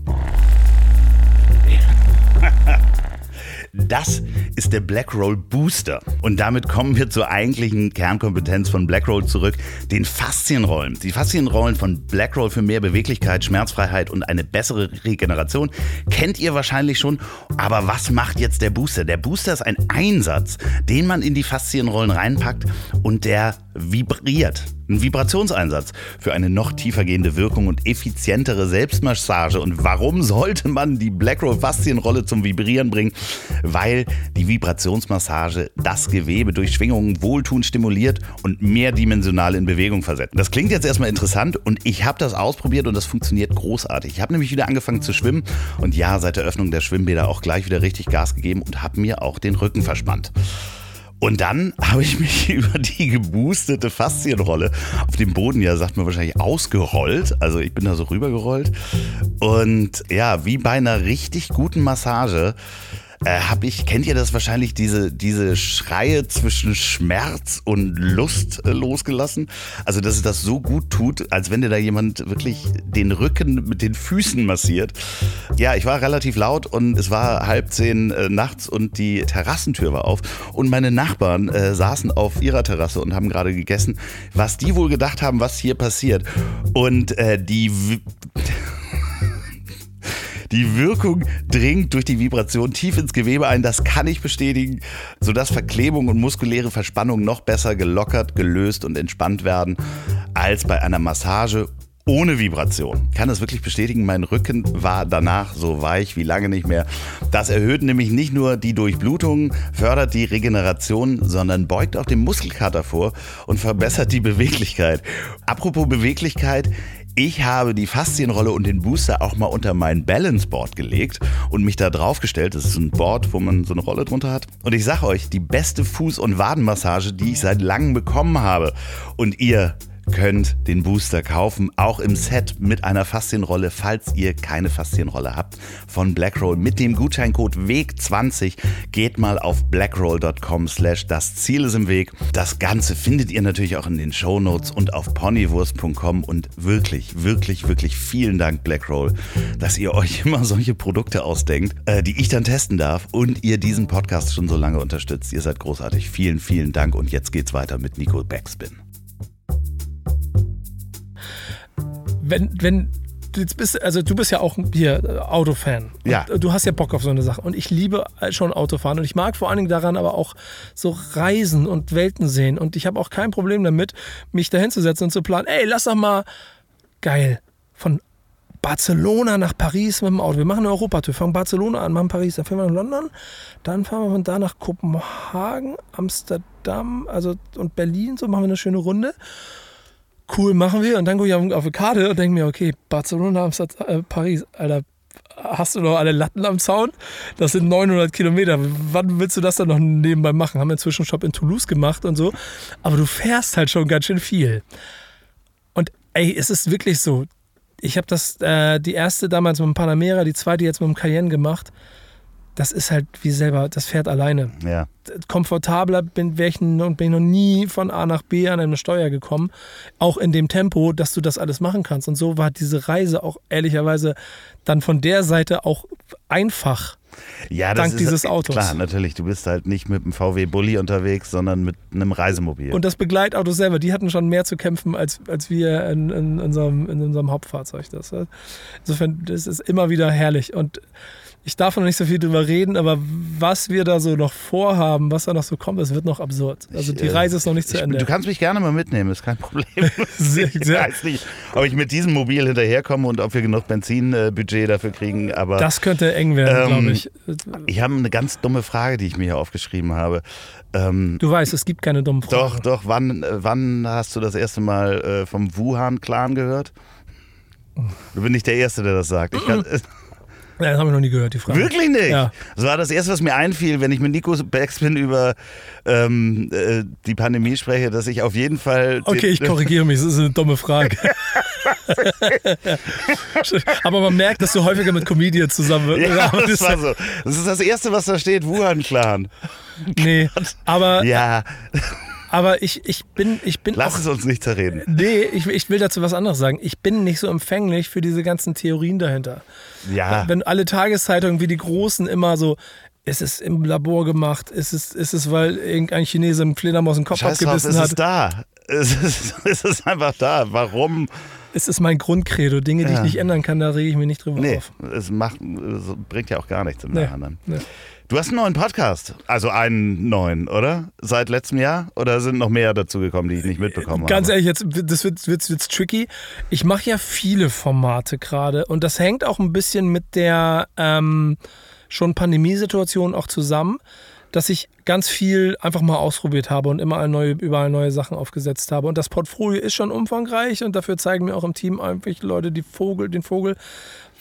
Das ist der Blackroll Booster. Und damit kommen wir zur eigentlichen Kernkompetenz von Blackroll zurück, den Faszienrollen. Die Faszienrollen von Blackroll für mehr Beweglichkeit, Schmerzfreiheit und eine bessere Regeneration kennt ihr wahrscheinlich schon. Aber was macht jetzt der Booster? Der Booster ist ein Einsatz, den man in die Faszienrollen reinpackt und der vibriert. Ein Vibrationseinsatz für eine noch tiefer gehende Wirkung und effizientere Selbstmassage. Und warum sollte man die Blackroll Faszienrolle zum Vibrieren bringen? Weil die Vibrationsmassage das Gewebe durch Schwingungen wohltuend stimuliert und mehrdimensional in Bewegung versetzt. Das klingt jetzt erstmal interessant und ich habe das ausprobiert und das funktioniert großartig. Ich habe nämlich wieder angefangen zu schwimmen und ja, seit der Öffnung der Schwimmbäder auch gleich wieder richtig Gas gegeben und habe mir auch den Rücken verspannt. Und dann habe ich mich über die geboostete Faszienrolle auf dem Boden, ja, sagt man wahrscheinlich, ausgerollt. Also ich bin da so rübergerollt. Und ja, wie bei einer richtig guten Massage äh, habe ich, kennt ihr das wahrscheinlich, diese, diese Schreie zwischen Schmerz und Lust äh, losgelassen? Also, dass es das so gut tut, als wenn dir da jemand wirklich den Rücken mit den Füßen massiert. Ja, ich war relativ laut und es war halb zehn äh, nachts und die Terrassentür war auf und meine Nachbarn äh, saßen auf ihrer Terrasse und haben gerade gegessen, was die wohl gedacht haben, was hier passiert. Und äh, die die Wirkung dringt durch die Vibration tief ins Gewebe ein. Das kann ich bestätigen, sodass Verklebung und muskuläre Verspannung noch besser gelockert, gelöst und entspannt werden als bei einer Massage ohne Vibration. Ich kann das wirklich bestätigen, mein Rücken war danach so weich wie lange nicht mehr. Das erhöht nämlich nicht nur die Durchblutung, fördert die Regeneration, sondern beugt auch den Muskelkater vor und verbessert die Beweglichkeit. Apropos Beweglichkeit, ich habe die Faszienrolle und den Booster auch mal unter mein Balanceboard gelegt und mich da draufgestellt. Das ist ein Board, wo man so eine Rolle drunter hat. Und ich sage euch, die beste Fuß- und Wadenmassage, die ich seit langem bekommen habe. Und ihr könnt den Booster kaufen, auch im Set mit einer Faszienrolle, falls ihr keine Faszienrolle habt von Blackroll. Mit dem Gutscheincode WEG20 geht mal auf blackroll.com slash das Ziel ist im Weg. Das Ganze findet ihr natürlich auch in den Shownotes und auf ponywurst.com und wirklich, wirklich, wirklich vielen Dank Blackroll, dass ihr euch immer solche Produkte ausdenkt, äh, die ich dann testen darf und ihr diesen Podcast schon so lange unterstützt. Ihr seid großartig. Vielen, vielen Dank und jetzt geht's weiter mit Nico Backspin. Wenn, wenn jetzt bist, also du bist ja auch hier äh, Autofan. Ja. Du hast ja Bock auf so eine Sache. Und ich liebe schon Autofahren. Und ich mag vor allen Dingen daran aber auch so Reisen und Welten sehen. Und ich habe auch kein Problem damit, mich da hinzusetzen und zu planen, ey, lass doch mal geil von Barcelona nach Paris mit dem Auto. Wir machen eine Europatour. Fangen Barcelona an, machen Paris, dann fahren wir nach London, dann fahren wir von da nach Kopenhagen, Amsterdam, also und Berlin. So machen wir eine schöne Runde cool, machen wir. Und dann gucke ich auf, auf eine Karte und denke mir, okay, Barcelona, Amsterdam, äh, Paris, Alter, hast du noch alle Latten am Zaun? Das sind 900 Kilometer. Wann willst du das dann noch nebenbei machen? Haben wir einen Zwischenstopp in Toulouse gemacht und so. Aber du fährst halt schon ganz schön viel. Und ey, es ist wirklich so. Ich habe das, äh, die erste damals mit dem Panamera, die zweite jetzt mit dem Cayenne gemacht das ist halt wie selber, das fährt alleine. Ja. Komfortabler bin, ich, bin ich noch nie von A nach B an eine Steuer gekommen. Auch in dem Tempo, dass du das alles machen kannst. Und so war diese Reise auch ehrlicherweise dann von der Seite auch einfach. Ja, dank dieses Autos. Klar, natürlich. Du bist halt nicht mit einem VW Bulli unterwegs, sondern mit einem Reisemobil. Und das Begleitauto selber, die hatten schon mehr zu kämpfen als, als wir in, in, in, unserem, in unserem Hauptfahrzeug. Das, insofern, das ist immer wieder herrlich. Und ich darf noch nicht so viel drüber reden, aber was wir da so noch vorhaben, was da noch so kommt, das wird noch absurd. Also die äh, Reise ist noch nicht zu ich, Ende. Du kannst mich gerne mal mitnehmen, ist kein Problem. sehr, ich weiß nicht, ob ich mit diesem Mobil hinterherkomme und ob wir genug Benzinbudget dafür kriegen, aber. Das könnte eng werden, ähm, glaube ich. Ich habe eine ganz dumme Frage, die ich mir hier aufgeschrieben habe. Ähm, du weißt, es gibt keine dummen Fragen. Doch, doch. Wann, wann hast du das erste Mal äh, vom Wuhan-Clan gehört? Du bist nicht der Erste, der das sagt. Ich kann, Das habe ich noch nie gehört, die Frage. Wirklich nicht? Ja. Das war das Erste, was mir einfiel, wenn ich mit Nico Backspin über ähm, äh, die Pandemie spreche, dass ich auf jeden Fall. Okay, ich korrigiere mich, das ist eine dumme Frage. Aber man merkt, dass du häufiger mit Comedians zusammen Ja, das war so. Das ist das Erste, was da steht, Wuhan-Clan. Nee, aber, Ja, aber ich, ich bin, ich bin lass auch es uns nicht zerreden. Nee, ich, ich will dazu was anderes sagen. Ich bin nicht so empfänglich für diese ganzen Theorien dahinter. Ja, Wenn alle Tageszeitungen wie die Großen immer so, ist es im Labor gemacht, ist es, ist es weil irgendein Chinese einen Fledermaus den Kopf scheiß drauf, es abgebissen ist hat, da. Es ist, es ist einfach da. Warum? ist es mein Grundcredo. Dinge, die ich Ja. nicht ändern kann, da rege ich mich nicht drüber Nee, auf. es macht, es bringt ja auch gar nichts im Nee, Nachhinein. nee. Du hast einen neuen Podcast, also einen neuen, oder? Seit letztem Jahr? Oder sind noch mehr dazu gekommen, die ich nicht mitbekommen Ganz habe? ehrlich, jetzt, das wird, wird, wird tricky. Ich mache ja viele Formate gerade und das hängt auch ein bisschen mit der ähm, schon Pandemiesituation auch zusammen, dass ich ganz viel einfach mal ausprobiert habe und immer neue, überall neue Sachen aufgesetzt habe. Und das Portfolio ist schon umfangreich und dafür zeigen mir auch im Team einfach Leute die Vogel, den Vogel.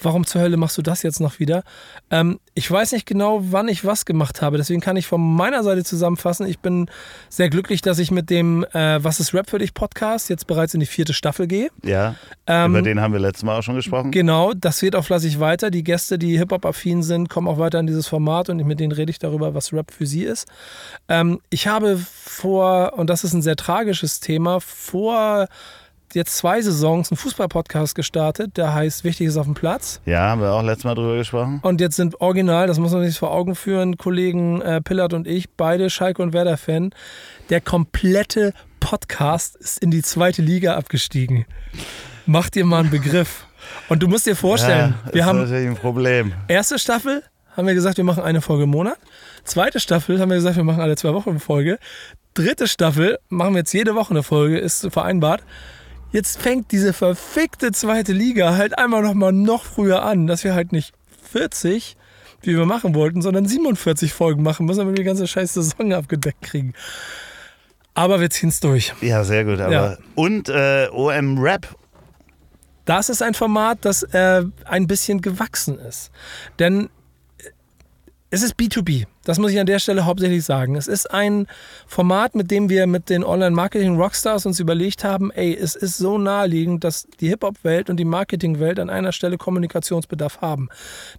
Warum zur Hölle machst du das jetzt noch wieder? Ähm, ich weiß nicht genau, wann ich was gemacht habe. Deswegen kann ich von meiner Seite zusammenfassen. Ich bin sehr glücklich, dass ich mit dem äh, Was ist Rap für dich Podcast jetzt bereits in die vierte Staffel gehe. Ja, Ähm, über den haben wir letztes Mal auch schon gesprochen. Genau, das wird auch fleißig weiter. Die Gäste, die Hip-Hop-affin sind, kommen auch weiter in dieses Format und mit denen rede ich darüber, was Rap für sie ist. Ähm, ich habe vor, und das ist ein sehr tragisches Thema, vor jetzt zwei Saisons einen Fußball-Podcast gestartet, der heißt Wichtig ist auf dem Platz. Ja, haben wir auch letztes Mal drüber gesprochen. Und jetzt sind original, das muss man sich vor Augen führen, Kollegen äh, Pillard und ich, beide Schalke und Werder-Fan. Der komplette Podcast ist in die zweite Liga abgestiegen. Mach dir mal einen Begriff. Und du musst dir vorstellen, ja, wir ist haben natürlich ein Problem. erste Staffel, haben wir gesagt, wir machen eine Folge im Monat. Zweite Staffel haben wir gesagt, wir machen alle zwei Wochen eine Folge. Dritte Staffel machen wir jetzt jede Woche eine Folge, ist vereinbart. Jetzt fängt diese verfickte zweite Liga halt einmal noch mal noch früher an, dass wir halt nicht 40, wie wir machen wollten, sondern 47 Folgen machen müssen, damit wir die ganze scheiß Saison abgedeckt kriegen. Aber wir ziehen es durch. Ja, sehr gut. Aber Ja. Und äh, OM Rap. Das ist ein Format, das äh, ein bisschen gewachsen ist. Denn es ist B2B. Das muss ich an der Stelle hauptsächlich sagen. Es ist ein Format, mit dem wir mit den Online-Marketing-Rockstars uns überlegt haben, ey, es ist so naheliegend, dass die Hip-Hop-Welt und die Marketing-Welt an einer Stelle Kommunikationsbedarf haben.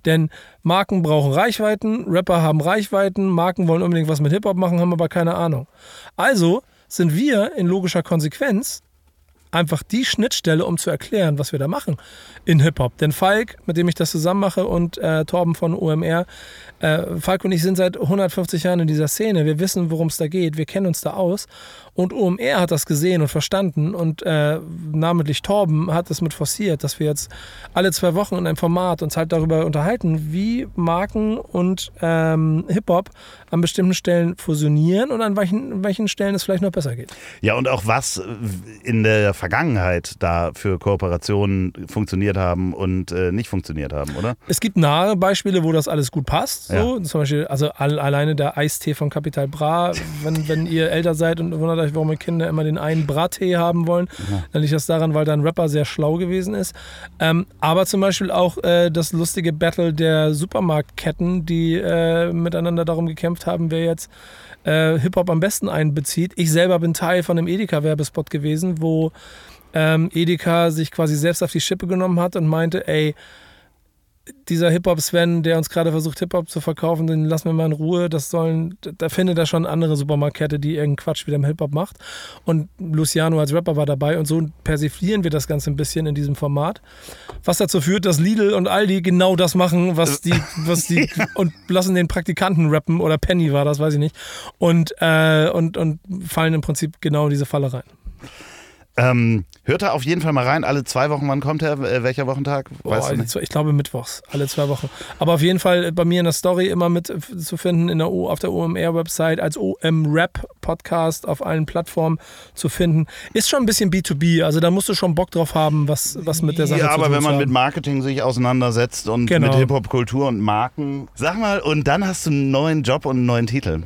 Denn Marken brauchen Reichweiten, Rapper haben Reichweiten, Marken wollen unbedingt was mit Hip-Hop machen, haben aber keine Ahnung. Also sind wir in logischer Konsequenz einfach die Schnittstelle, um zu erklären, was wir da machen in Hip-Hop. Denn Falk, mit dem ich das zusammen mache, und äh, Torben von OMR, äh, Falk und ich sind seit 150 Jahren in dieser Szene. Wir wissen, worum es da geht. Wir kennen uns da aus. Und OMR hat das gesehen und verstanden und äh, namentlich Torben hat es mit forciert, dass wir jetzt alle zwei Wochen in einem Format uns halt darüber unterhalten, wie Marken und ähm, Hip-Hop an bestimmten Stellen fusionieren und an welchen, welchen Stellen es vielleicht noch besser geht. Ja, und auch was in der Vergangenheit da für Kooperationen funktioniert haben und äh, nicht funktioniert haben, oder? Es gibt nahe Beispiele, wo das alles gut passt. So. Ja. Zum Beispiel, also all, alleine der Eistee von Capital Bra. Wenn, wenn ihr älter seid und wundert euch, warum Kinder immer den einen Brattee haben wollen, dann liegt das daran, weil da ein Rapper sehr schlau gewesen ist. Ähm, aber zum Beispiel auch äh, das lustige Battle der Supermarktketten, die äh, miteinander darum gekämpft haben, wer jetzt äh, Hip-Hop am besten einbezieht. Ich selber bin Teil von einem Edeka-Werbespot gewesen, wo ähm, Edeka sich quasi selbst auf die Schippe genommen hat und meinte, ey, dieser Hip-Hop-Sven, der uns gerade versucht, Hip-Hop zu verkaufen, den lassen wir mal in Ruhe. Das sollen, da findet er schon andere Supermarktkette, die irgendeinen Quatsch wieder im Hip-Hop macht. Und Luciano als Rapper war dabei und so persiflieren wir das Ganze ein bisschen in diesem Format. Was dazu führt, dass Lidl und Aldi genau das machen, was die, was die, und lassen den Praktikanten rappen oder Penny war das, weiß ich nicht. Und, äh, und, und fallen im Prinzip genau in diese Falle rein. Ähm, hört da auf jeden Fall mal rein. Alle zwei Wochen, wann kommt er? Äh, welcher Wochentag? Weißt du alle nicht? zwei- ich glaube mittwochs, alle zwei Wochen. Aber auf jeden Fall bei mir in der Story immer mit zu finden in der o, auf der OMR-Website als OM-Rap-Podcast auf allen Plattformen zu finden. Ist schon ein bisschen B2B, also da musst du schon Bock drauf haben, was, was mit der Sache Ja, zu aber tun wenn zu man haben. mit Marketing sich auseinandersetzt und Genau. mit Hip-Hop-Kultur und Marken. Sag mal, und dann hast du einen neuen Job und einen neuen Titel.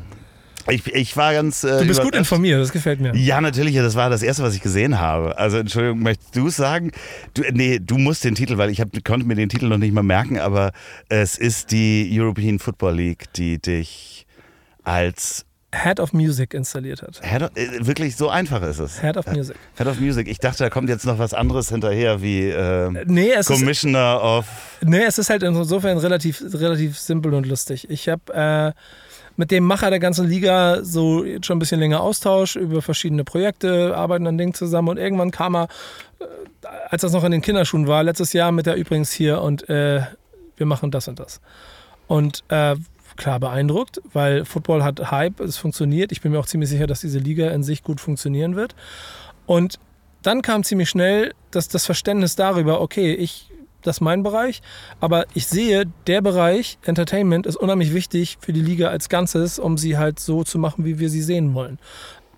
Ich, ich war ganz. Äh, Du bist gut informiert, das gefällt mir. Ja, natürlich, das war das erste, was ich gesehen habe. Also, Entschuldigung, möchtest du es sagen? Du, nee, du musst den Titel, weil ich hab, konnte mir den Titel noch nicht mal merken, aber es ist die European Football League, die dich als Head of Music installiert hat. Head of, äh, wirklich so einfach ist es. Head of Music. Head of Music. Ich dachte, da kommt jetzt noch was anderes hinterher, wie äh, Nee, es ist, Commissioner of. nee, es ist halt insofern relativ, relativ simpel und lustig. Ich habe äh, mit dem Macher der ganzen Liga so jetzt schon ein bisschen länger Austausch über verschiedene Projekte, arbeiten an Dingen zusammen und irgendwann kam er, äh, als das noch in den Kinderschuhen war, letztes Jahr mit der übrigens hier und äh, wir machen das und das. Und äh, klar beeindruckt, weil Football hat Hype, es funktioniert. Ich bin mir auch ziemlich sicher, dass diese Liga in sich gut funktionieren wird. Und dann kam ziemlich schnell das, das Verständnis darüber, okay, ich, das ist mein Bereich, aber ich sehe, der Bereich Entertainment ist unheimlich wichtig für die Liga als Ganzes, um sie halt so zu machen, wie wir sie sehen wollen.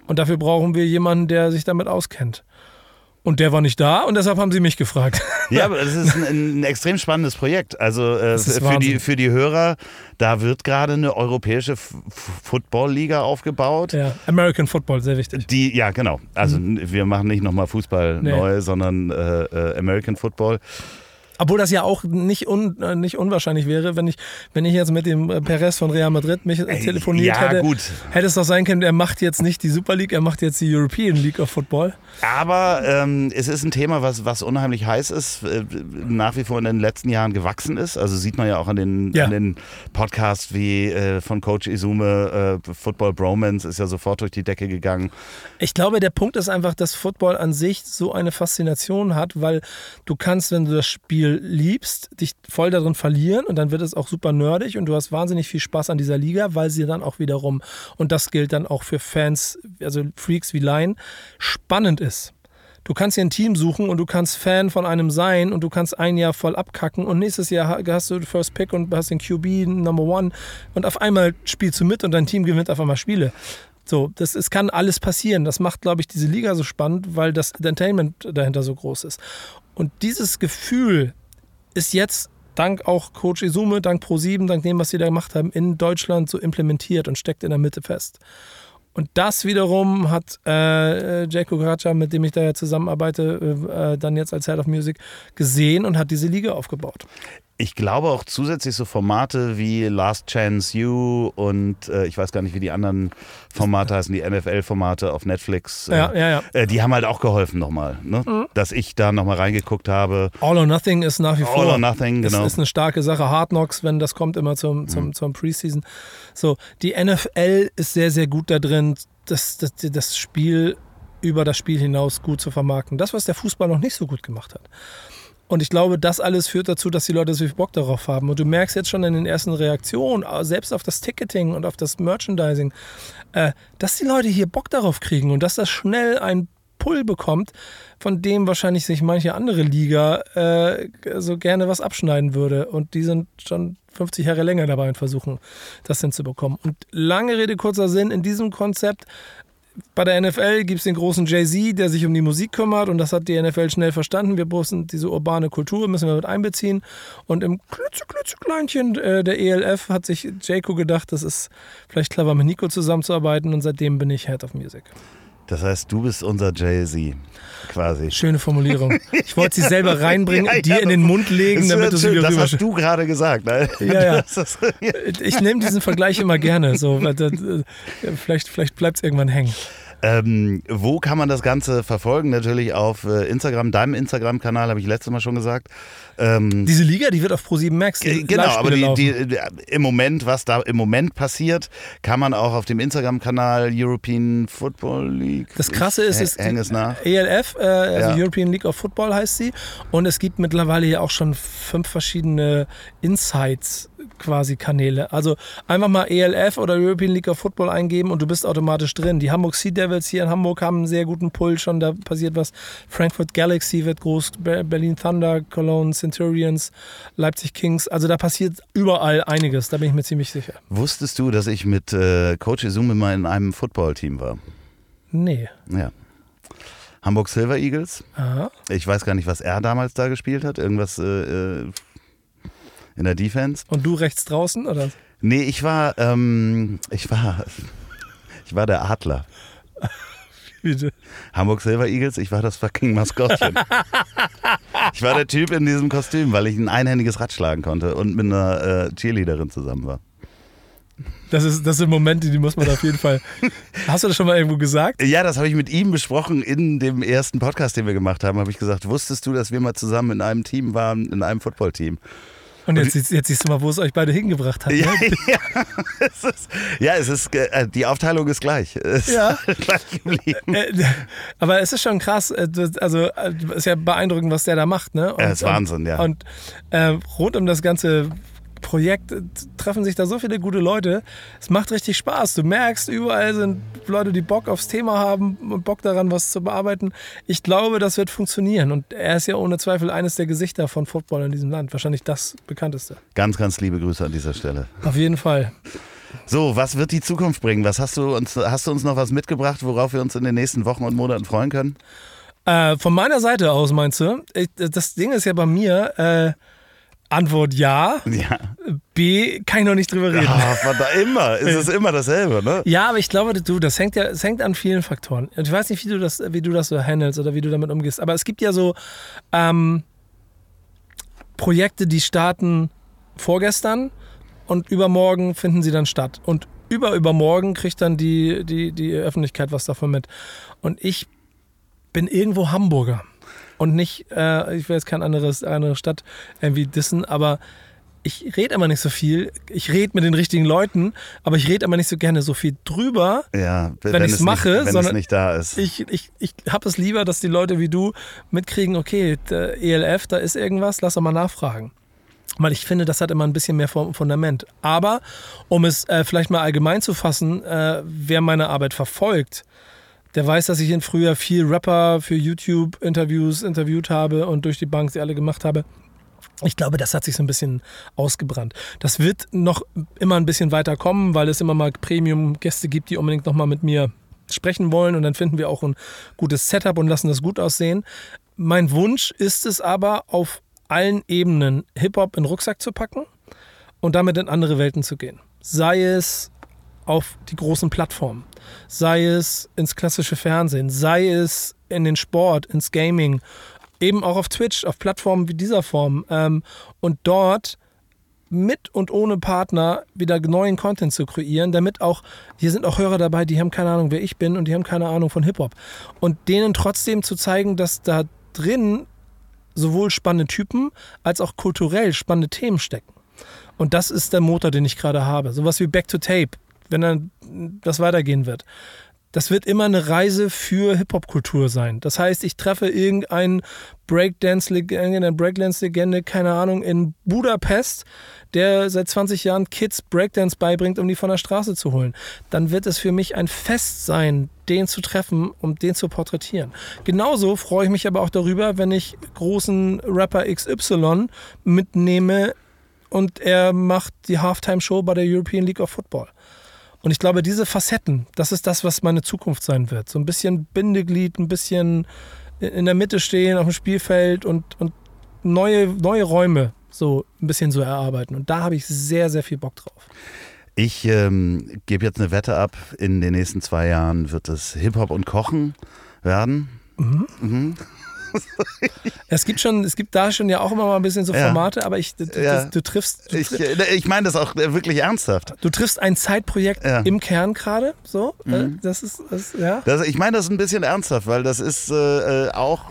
Und dafür brauchen wir jemanden, der sich damit auskennt. Und der war nicht da und deshalb haben sie mich gefragt. Ja, aber das ist ein, ein extrem spannendes Projekt. Also äh, für, die, für die Hörer, da wird gerade eine europäische Football-Liga aufgebaut. ja, American Football, sehr wichtig. Die, ja, genau. Also wir machen nicht nochmal Fußball Mhm. Nee. neu, sondern äh, äh, American Football. Obwohl das ja auch nicht, un, äh, nicht unwahrscheinlich wäre, wenn ich, wenn ich jetzt mit dem äh, Perez von Real Madrid mich äh, telefoniert ja, hätte. gut. Hätte es doch sein können, er macht jetzt nicht die Super League, er macht jetzt die European League of Football. Aber ähm, es ist ein Thema, was, was unheimlich heiß ist, äh, nach wie vor in den letzten Jahren gewachsen ist. Also sieht man ja auch an den, Ja. an den Podcasts wie äh, von Coach Izume, äh, Football Bromance ist ja sofort durch die Decke gegangen. Ich glaube, der Punkt ist einfach, dass Football an sich so eine Faszination hat, weil du kannst, wenn du das Spiel liebst, dich voll darin verlieren und dann wird es auch super nerdig und du hast wahnsinnig viel Spaß an dieser Liga, weil sie dann auch wiederum, und das gilt dann auch für Fans, also Freaks wie Laien, spannend ist. Du kannst dir ein Team suchen und du kannst Fan von einem sein und du kannst ein Jahr voll abkacken und nächstes Jahr ha- hast du First Pick und hast den QB Number One und auf einmal spielst du mit und dein Team gewinnt auf einmal Spiele. So, das es kann alles passieren. Das macht, glaube ich, diese Liga so spannend, weil das Entertainment dahinter so groß ist. Und dieses Gefühl ist jetzt dank auch Coach Izume, dank Pro7, dank dem, was sie da gemacht haben, in Deutschland so implementiert und steckt in der Mitte fest. Und das wiederum hat äh, Jaco Gracia, mit dem ich da ja zusammenarbeite, äh, dann jetzt als Head of Music gesehen und hat diese Liga aufgebaut. Ich glaube auch zusätzlich so Formate wie Last Chance You und äh, ich weiß gar nicht, wie die anderen Formate heißen, die NFL-Formate auf Netflix. Äh, Ja, ja, ja. Äh, die haben halt auch geholfen nochmal, ne? dass ich da nochmal reingeguckt habe. All or Nothing ist nach wie vor. All or Nothing, genau. Ist, ist eine starke Sache. Hard Knocks, wenn das kommt, immer zum, zum, Mhm. zum Preseason. So, die NFL ist sehr, sehr gut da drin, das, das, das Spiel über das Spiel hinaus gut zu vermarkten. Das, was der Fußball noch nicht so gut gemacht hat. Und ich glaube, das alles führt dazu, dass die Leute so viel Bock darauf haben. Und du merkst jetzt schon in den ersten Reaktionen, äh, selbst auf das Ticketing und auf das Merchandising, äh, dass die Leute hier Bock darauf kriegen und dass das schnell ein Pull bekommt, von dem wahrscheinlich sich manche andere Liga äh, so gerne was abschneiden würde. Und die sind schon 50 Jahre länger dabei und versuchen, das hinzubekommen. Und lange Rede, kurzer Sinn, in diesem Konzept bei der NFL gibt es den großen Jay-Z, der sich um die Musik kümmert und das hat die NFL schnell verstanden. Wir brauchen diese urbane Kultur, müssen wir mit einbeziehen. Und im klitzeklitzekleinchen äh, der ELF hat sich Jayco gedacht, das ist vielleicht clever mit Nico zusammenzuarbeiten und seitdem bin ich Head of Music. Das heißt, du bist unser Jay-Z quasi. Schöne Formulierung. Ich wollte sie selber reinbringen, Ja, ja, dir in den Mund legen, damit du sie wieder das hast du gerade gesagt. Ne? Ja, ja. Ich nehme diesen Vergleich immer gerne. So, weil äh, vielleicht vielleicht bleibt es irgendwann hängen. Ähm, wo kann man das Ganze verfolgen? Natürlich auf äh, Instagram, deinem Instagram-Kanal, habe ich letztes Mal schon gesagt. Ähm, Diese Liga, die wird auf Pro7 Max. Die Genau, aber die, die, die, im Moment, was da im Moment passiert, kann man auch auf dem Instagram-Kanal European Football League. Das Krasse ist, ist es nach. ELF, äh, also Ja. European League of Football heißt sie. Und es gibt mittlerweile ja auch schon fünf verschiedene Insights quasi Kanäle. Also einfach mal ELF oder European League of Football eingeben und du bist automatisch drin. Die Hamburg Sea Devils hier in Hamburg haben einen sehr guten Pull schon, da passiert was. Frankfurt Galaxy wird groß, Be- Berlin Thunder, Cologne Centurions, Leipzig Kings. Also da passiert überall einiges, da bin ich mir ziemlich sicher. Wusstest du, dass ich mit äh, Coach Izume mal in einem Football-Team war? Nee. Ja. Hamburg Silver Eagles. Aha. Ich weiß gar nicht, was er damals da gespielt hat. Irgendwas äh, äh, in der Defense. Und du rechts draußen, oder? Nee, ich war, ähm, ich war, Ich war der Adler. Bitte. Hamburg Silver Eagles, ich war das fucking Maskottchen. ich war der Typ in diesem Kostüm, weil ich ein einhändiges Rad schlagen konnte und mit einer äh, Cheerleaderin zusammen war. Das, ist, das sind Momente, die muss man auf jeden Fall. Hast du das schon mal irgendwo gesagt? Ja, das habe ich mit ihm besprochen in dem ersten Podcast, den wir gemacht haben. Habe ich gesagt, wusstest du, dass wir mal zusammen in einem Team waren, in einem Footballteam? Und jetzt, jetzt, jetzt siehst du mal, wo es euch beide hingebracht hat. Ne? Ja, ja, es ist, ja, es ist, äh, die Aufteilung ist gleich. Es Ja. ist gleich geblieben. Äh, Aber es ist schon krass, äh, also äh, ist ja beeindruckend, was der da macht, ne? Und, Ja, ist Wahnsinn, ja. Und äh, rund um das ganze Projekt äh, treffen sich da so viele gute Leute. Es macht richtig Spaß. Du merkst, überall sind Leute, die Bock aufs Thema haben und Bock daran, was zu bearbeiten. Ich glaube, das wird funktionieren. Und er ist ja ohne Zweifel eines der Gesichter von Football in diesem Land. Wahrscheinlich das bekannteste. Ganz, ganz liebe Grüße an dieser Stelle. Auf jeden Fall. So, was wird die Zukunft bringen? Was hast du uns, hast du uns noch was mitgebracht, worauf wir uns in den nächsten Wochen und Monaten freuen können? Äh, von meiner Seite aus meinst du? Ich, das Ding ist ja bei mir, äh, Antwort ja, Ja. B, kann ich noch nicht drüber reden. Ah, verdammt, immer. Es ist immer dasselbe, ne? Ja, aber ich glaube, du, das hängt ja, es hängt an vielen Faktoren. Ich weiß nicht, wie du das, wie du das so handelst oder wie du damit umgehst. Aber es gibt ja so ähm, Projekte, die starten vorgestern und übermorgen finden sie dann statt. Und überübermorgen kriegt dann die, die, die Öffentlichkeit was davon mit. Und ich bin irgendwo Hamburger. Und nicht, äh, ich will jetzt keine anderes, andere Stadt irgendwie dissen, aber ich rede immer nicht so viel. Ich rede mit den richtigen Leuten, aber ich rede immer nicht so gerne so viel drüber. Ja, Wenn ich's es mache, wenn es sondern nicht da ist. Ich, ich, ich habe es lieber, dass die Leute wie du mitkriegen, okay, ELF, da ist irgendwas, lass doch mal nachfragen. Weil ich finde, das hat immer ein bisschen mehr Fun- Fundament. Aber um es äh, vielleicht mal allgemein zu fassen, äh, wer meine Arbeit verfolgt, der weiß, dass ich in früher viel Rapper für YouTube-Interviews interviewt habe und durch die Bank sie alle gemacht habe. Ich glaube, das hat sich so ein bisschen ausgebrannt. Das wird noch immer ein bisschen weiter kommen, weil es immer mal Premium-Gäste gibt, die unbedingt nochmal mit mir sprechen wollen und dann finden wir auch ein gutes Setup und lassen das gut aussehen. Mein Wunsch ist es aber, auf allen Ebenen Hip-Hop in den Rucksack zu packen und damit in andere Welten zu gehen. Sei es auf die großen Plattformen, sei es ins klassische Fernsehen, sei es in den Sport, ins Gaming, eben auch auf Twitch, auf Plattformen wie dieser Form ähm, und dort mit und ohne Partner wieder neuen Content zu kreieren, damit auch, hier sind auch Hörer dabei, die haben keine Ahnung, wer ich bin und die haben keine Ahnung von Hip-Hop. Und denen trotzdem zu zeigen, dass da drin sowohl spannende Typen als auch kulturell spannende Themen stecken. Und das ist der Motor, den ich gerade habe. Sowas wie Back to Tape, wenn dann das weitergehen wird. Das wird immer eine Reise für Hip-Hop-Kultur sein. Das heißt, ich treffe irgendeinen Breakdance-Legende, Breakdance-Legende, keine Ahnung, in Budapest, der seit 20 Jahren Kids Breakdance beibringt, um die von der Straße zu holen. Dann wird es für mich ein Fest sein, den zu treffen, um den zu porträtieren. Genauso freue ich mich aber auch darüber, wenn ich großen Rapper XY mitnehme und er macht die Halftime-Show bei der European League of Football. Und ich glaube, diese Facetten, das ist das, was meine Zukunft sein wird. So ein bisschen Bindeglied, ein bisschen in der Mitte stehen auf dem Spielfeld und, und neue, neue Räume so ein bisschen so erarbeiten. Und da habe ich sehr, sehr viel Bock drauf. Ich ähm, gebe jetzt eine Wette ab. In den nächsten zwei Jahren wird es Hip-Hop und Kochen werden. Es gibt schon, es gibt da schon ja auch immer mal ein bisschen so Ja. Formate, aber ich, du, Ja. du, du triffst, du, Ich, äh, ich meine das auch äh, wirklich ernsthaft. du triffst ein Zeitprojekt Ja. im Kern gerade. So, äh, Mhm. das ist, das, ja. Das, ich meine das ein bisschen ernsthaft, weil das ist äh, auch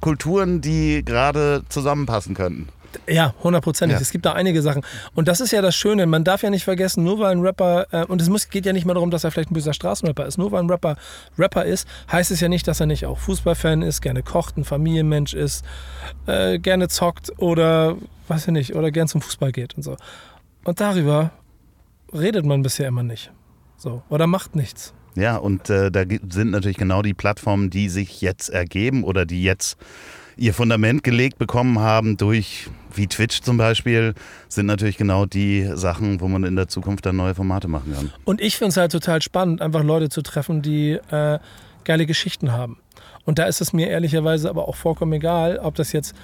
Kulturen, die gerade zusammenpassen könnten. Ja, hundertprozentig. Ja. Es gibt da einige Sachen. Und das ist ja das Schöne. Man darf ja nicht vergessen, nur weil ein Rapper, äh, und es muss, geht ja nicht mehr darum, dass er vielleicht ein böser Straßenrapper ist, nur weil ein Rapper Rapper ist, heißt es ja nicht, dass er nicht auch Fußballfan ist, gerne kocht, ein Familienmensch ist, äh, gerne zockt oder, weiß ich nicht, oder gern zum Fußball geht und so. Und darüber redet man bisher immer nicht. So. Oder macht nichts. Ja, und äh, da sind natürlich genau die Plattformen, die sich jetzt ergeben oder die jetzt ihr Fundament gelegt bekommen haben durch, wie Twitch zum Beispiel, sind natürlich genau die Sachen, wo man in der Zukunft dann neue Formate machen kann. Und ich finde es halt total spannend, einfach Leute zu treffen, die äh, geile Geschichten haben. Und da ist es mir ehrlicherweise aber auch vollkommen egal, ob das jetzt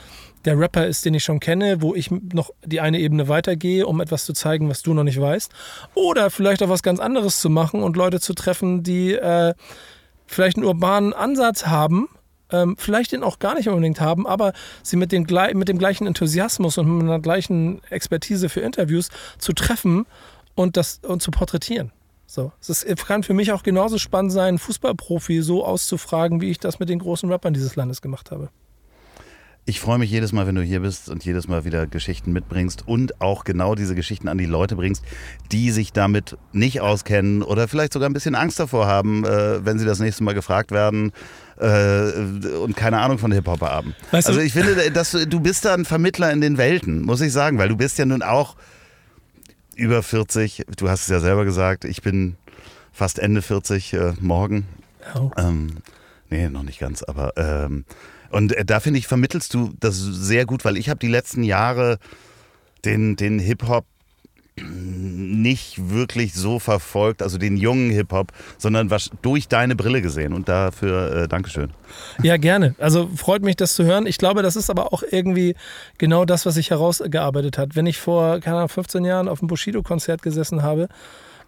der Rapper ist, den ich schon kenne, wo ich noch die eine Ebene weitergehe, um etwas zu zeigen, was du noch nicht weißt. Oder vielleicht auch was ganz anderes zu machen und Leute zu treffen, die äh, vielleicht einen urbanen Ansatz haben, ähm, vielleicht den auch gar nicht unbedingt haben, aber sie mit dem, mit dem gleichen Enthusiasmus und mit einer gleichen Expertise für Interviews zu treffen und, das, und zu porträtieren. So. Es kann für mich auch genauso spannend sein, Fußballprofi so auszufragen, wie ich das mit den großen Rappern dieses Landes gemacht habe. Ich freue mich jedes Mal, wenn du hier bist und jedes Mal wieder Geschichten mitbringst und auch genau diese Geschichten an die Leute bringst, die sich damit nicht auskennen oder vielleicht sogar ein bisschen Angst davor haben, äh, wenn sie das nächste Mal gefragt werden äh, und keine Ahnung von Hip-Hop haben. Weißt also ich finde, dass du, du bist da ein Vermittler in den Welten, muss ich sagen, weil du bist ja nun auch über 40. Du hast es ja selber gesagt, ich bin fast Ende 40 äh, morgen. Oh. Ähm, nee, noch nicht ganz, aber ähm, und äh, da finde ich, vermittelst du das sehr gut, weil ich habe die letzten Jahre den, den Hip-Hop nicht wirklich so verfolgt, also den jungen Hip-Hop, sondern was durch deine Brille gesehen. Und dafür äh, Dankeschön. Ja, gerne. Also freut mich, das zu hören. Ich glaube, das ist aber auch irgendwie genau das, was sich herausgearbeitet hat. Wenn ich vor, keine Ahnung, 15 Jahren auf einem Bushido-Konzert gesessen habe,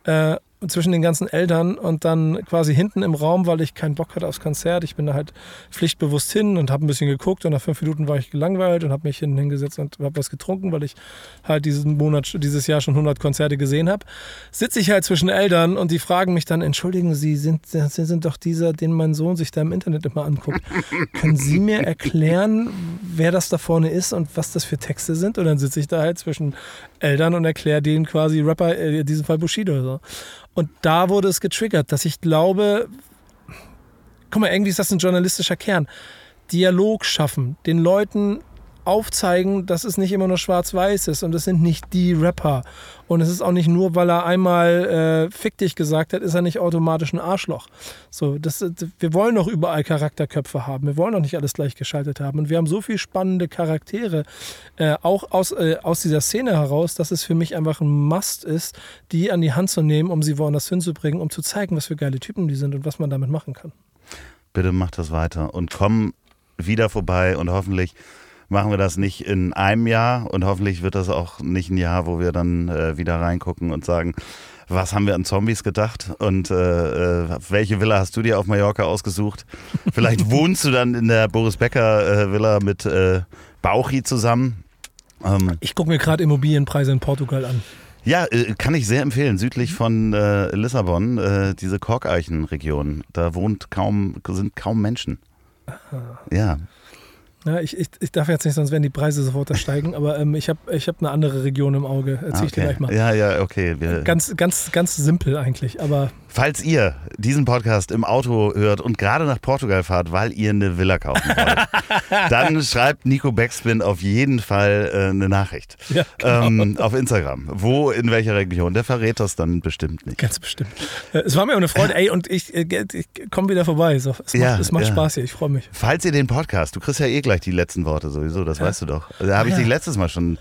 äh, zwischen den ganzen Eltern und dann quasi hinten im Raum, weil ich keinen Bock hatte aufs Konzert. Ich bin da halt pflichtbewusst hin und habe ein bisschen geguckt und nach fünf Minuten war ich gelangweilt und habe mich hinten hingesetzt und habe was getrunken, weil ich halt diesen Monat, dieses Jahr schon 100 Konzerte gesehen habe. Sitze ich halt zwischen Eltern und die fragen mich dann, entschuldigen Sie, sind, Sie sind doch dieser, den mein Sohn sich da im Internet immer anguckt. Können Sie mir erklären, wer das da vorne ist und was das für Texte sind? Und dann sitze ich da halt zwischen Eltern und erkläre denen quasi Rapper, äh, in diesem Fall Bushido. oder So. Und da wurde es getriggert, dass ich glaube, guck mal, irgendwie ist das ein journalistischer Kern. Dialog schaffen, den Leuten aufzeigen, dass es nicht immer nur schwarz-weiß ist und es sind nicht die Rapper. Und es ist auch nicht nur, weil er einmal äh, fick dich gesagt hat, ist er nicht automatisch ein Arschloch. So, das, wir wollen doch überall Charakterköpfe haben. Wir wollen doch nicht alles gleichgeschaltet haben. Und wir haben so viele spannende Charaktere, äh, auch aus, äh, aus dieser Szene heraus, dass es für mich einfach ein Must ist, die an die Hand zu nehmen, um sie woanders hinzubringen, um zu zeigen, was für geile Typen die sind und was man damit machen kann. Bitte mach das weiter und komm wieder vorbei und hoffentlich machen wir das nicht in einem Jahr und hoffentlich wird das auch nicht ein Jahr, wo wir dann äh, wieder reingucken und sagen, was haben wir an Zombies gedacht und äh, äh welche Villa hast du dir auf Mallorca ausgesucht? Vielleicht wohnst du dann in der Boris Becker äh, Villa mit äh, Bauchi zusammen. Ähm, ich gucke mir gerade Immobilienpreise in Portugal an. Ja, äh, kann ich sehr empfehlen. Südlich von äh, Lissabon, äh, diese Korkeichenregion. Da wohnt kaum, sind kaum Menschen. Ah. Ja, ja, ich, ich, ich darf jetzt nicht, sonst werden die Preise sofort steigen, aber ähm, ich habe ich hab eine andere Region im Auge. Erzähl okay. ich dir gleich mal. Ja, ja, okay. Wir ganz, ganz, ganz simpel eigentlich, aber Falls ihr diesen Podcast im Auto hört und gerade nach Portugal fahrt, weil ihr eine Villa kaufen wollt, dann schreibt Nico Backspin auf jeden Fall äh, eine Nachricht ja, genau. ähm, auf Instagram. Wo, in welcher Region? Der verrät das dann bestimmt nicht. Ganz bestimmt. Äh, es war mir auch eine Freude. Ey, und ich, äh, ich komme wieder vorbei. Es macht, ja, es macht ja. Spaß hier. Ich freue mich. Falls ihr den Podcast, du kriegst ja eh gleich die letzten Worte sowieso, das weißt du doch. Da habe ich dich letztes Mal schon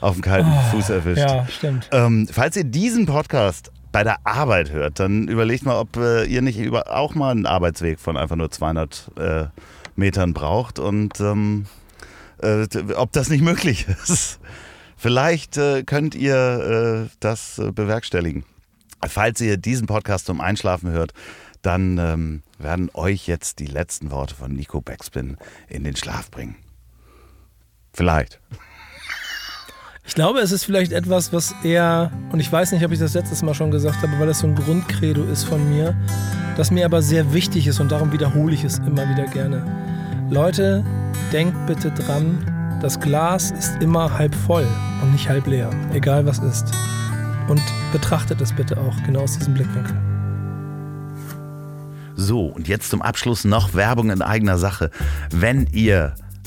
auf dem kalten oh, Fuß erwischt. Ja, stimmt. Ähm, falls ihr diesen Podcast bei der Arbeit hört, dann überlegt mal, ob äh, ihr nicht über, auch mal einen Arbeitsweg von einfach nur 200 äh, Metern braucht und ähm, äh, ob das nicht möglich ist. Vielleicht äh, könnt ihr äh, das äh, bewerkstelligen. Falls ihr diesen Podcast zum Einschlafen hört, dann ähm, werden euch jetzt die letzten Worte von Nico Backspin in den Schlaf bringen. Vielleicht. Ich glaube, es ist vielleicht etwas, was eher, und ich weiß nicht, ob ich das letztes Mal schon gesagt habe, weil das so ein Grundcredo ist von mir, das mir aber sehr wichtig ist und darum wiederhole ich es immer wieder gerne. Leute, denkt bitte dran, das Glas ist immer halb voll und nicht halb leer, egal was ist. Und betrachtet es bitte auch genau aus diesem Blickwinkel. So, und jetzt zum Abschluss noch Werbung in eigener Sache. Wenn ihr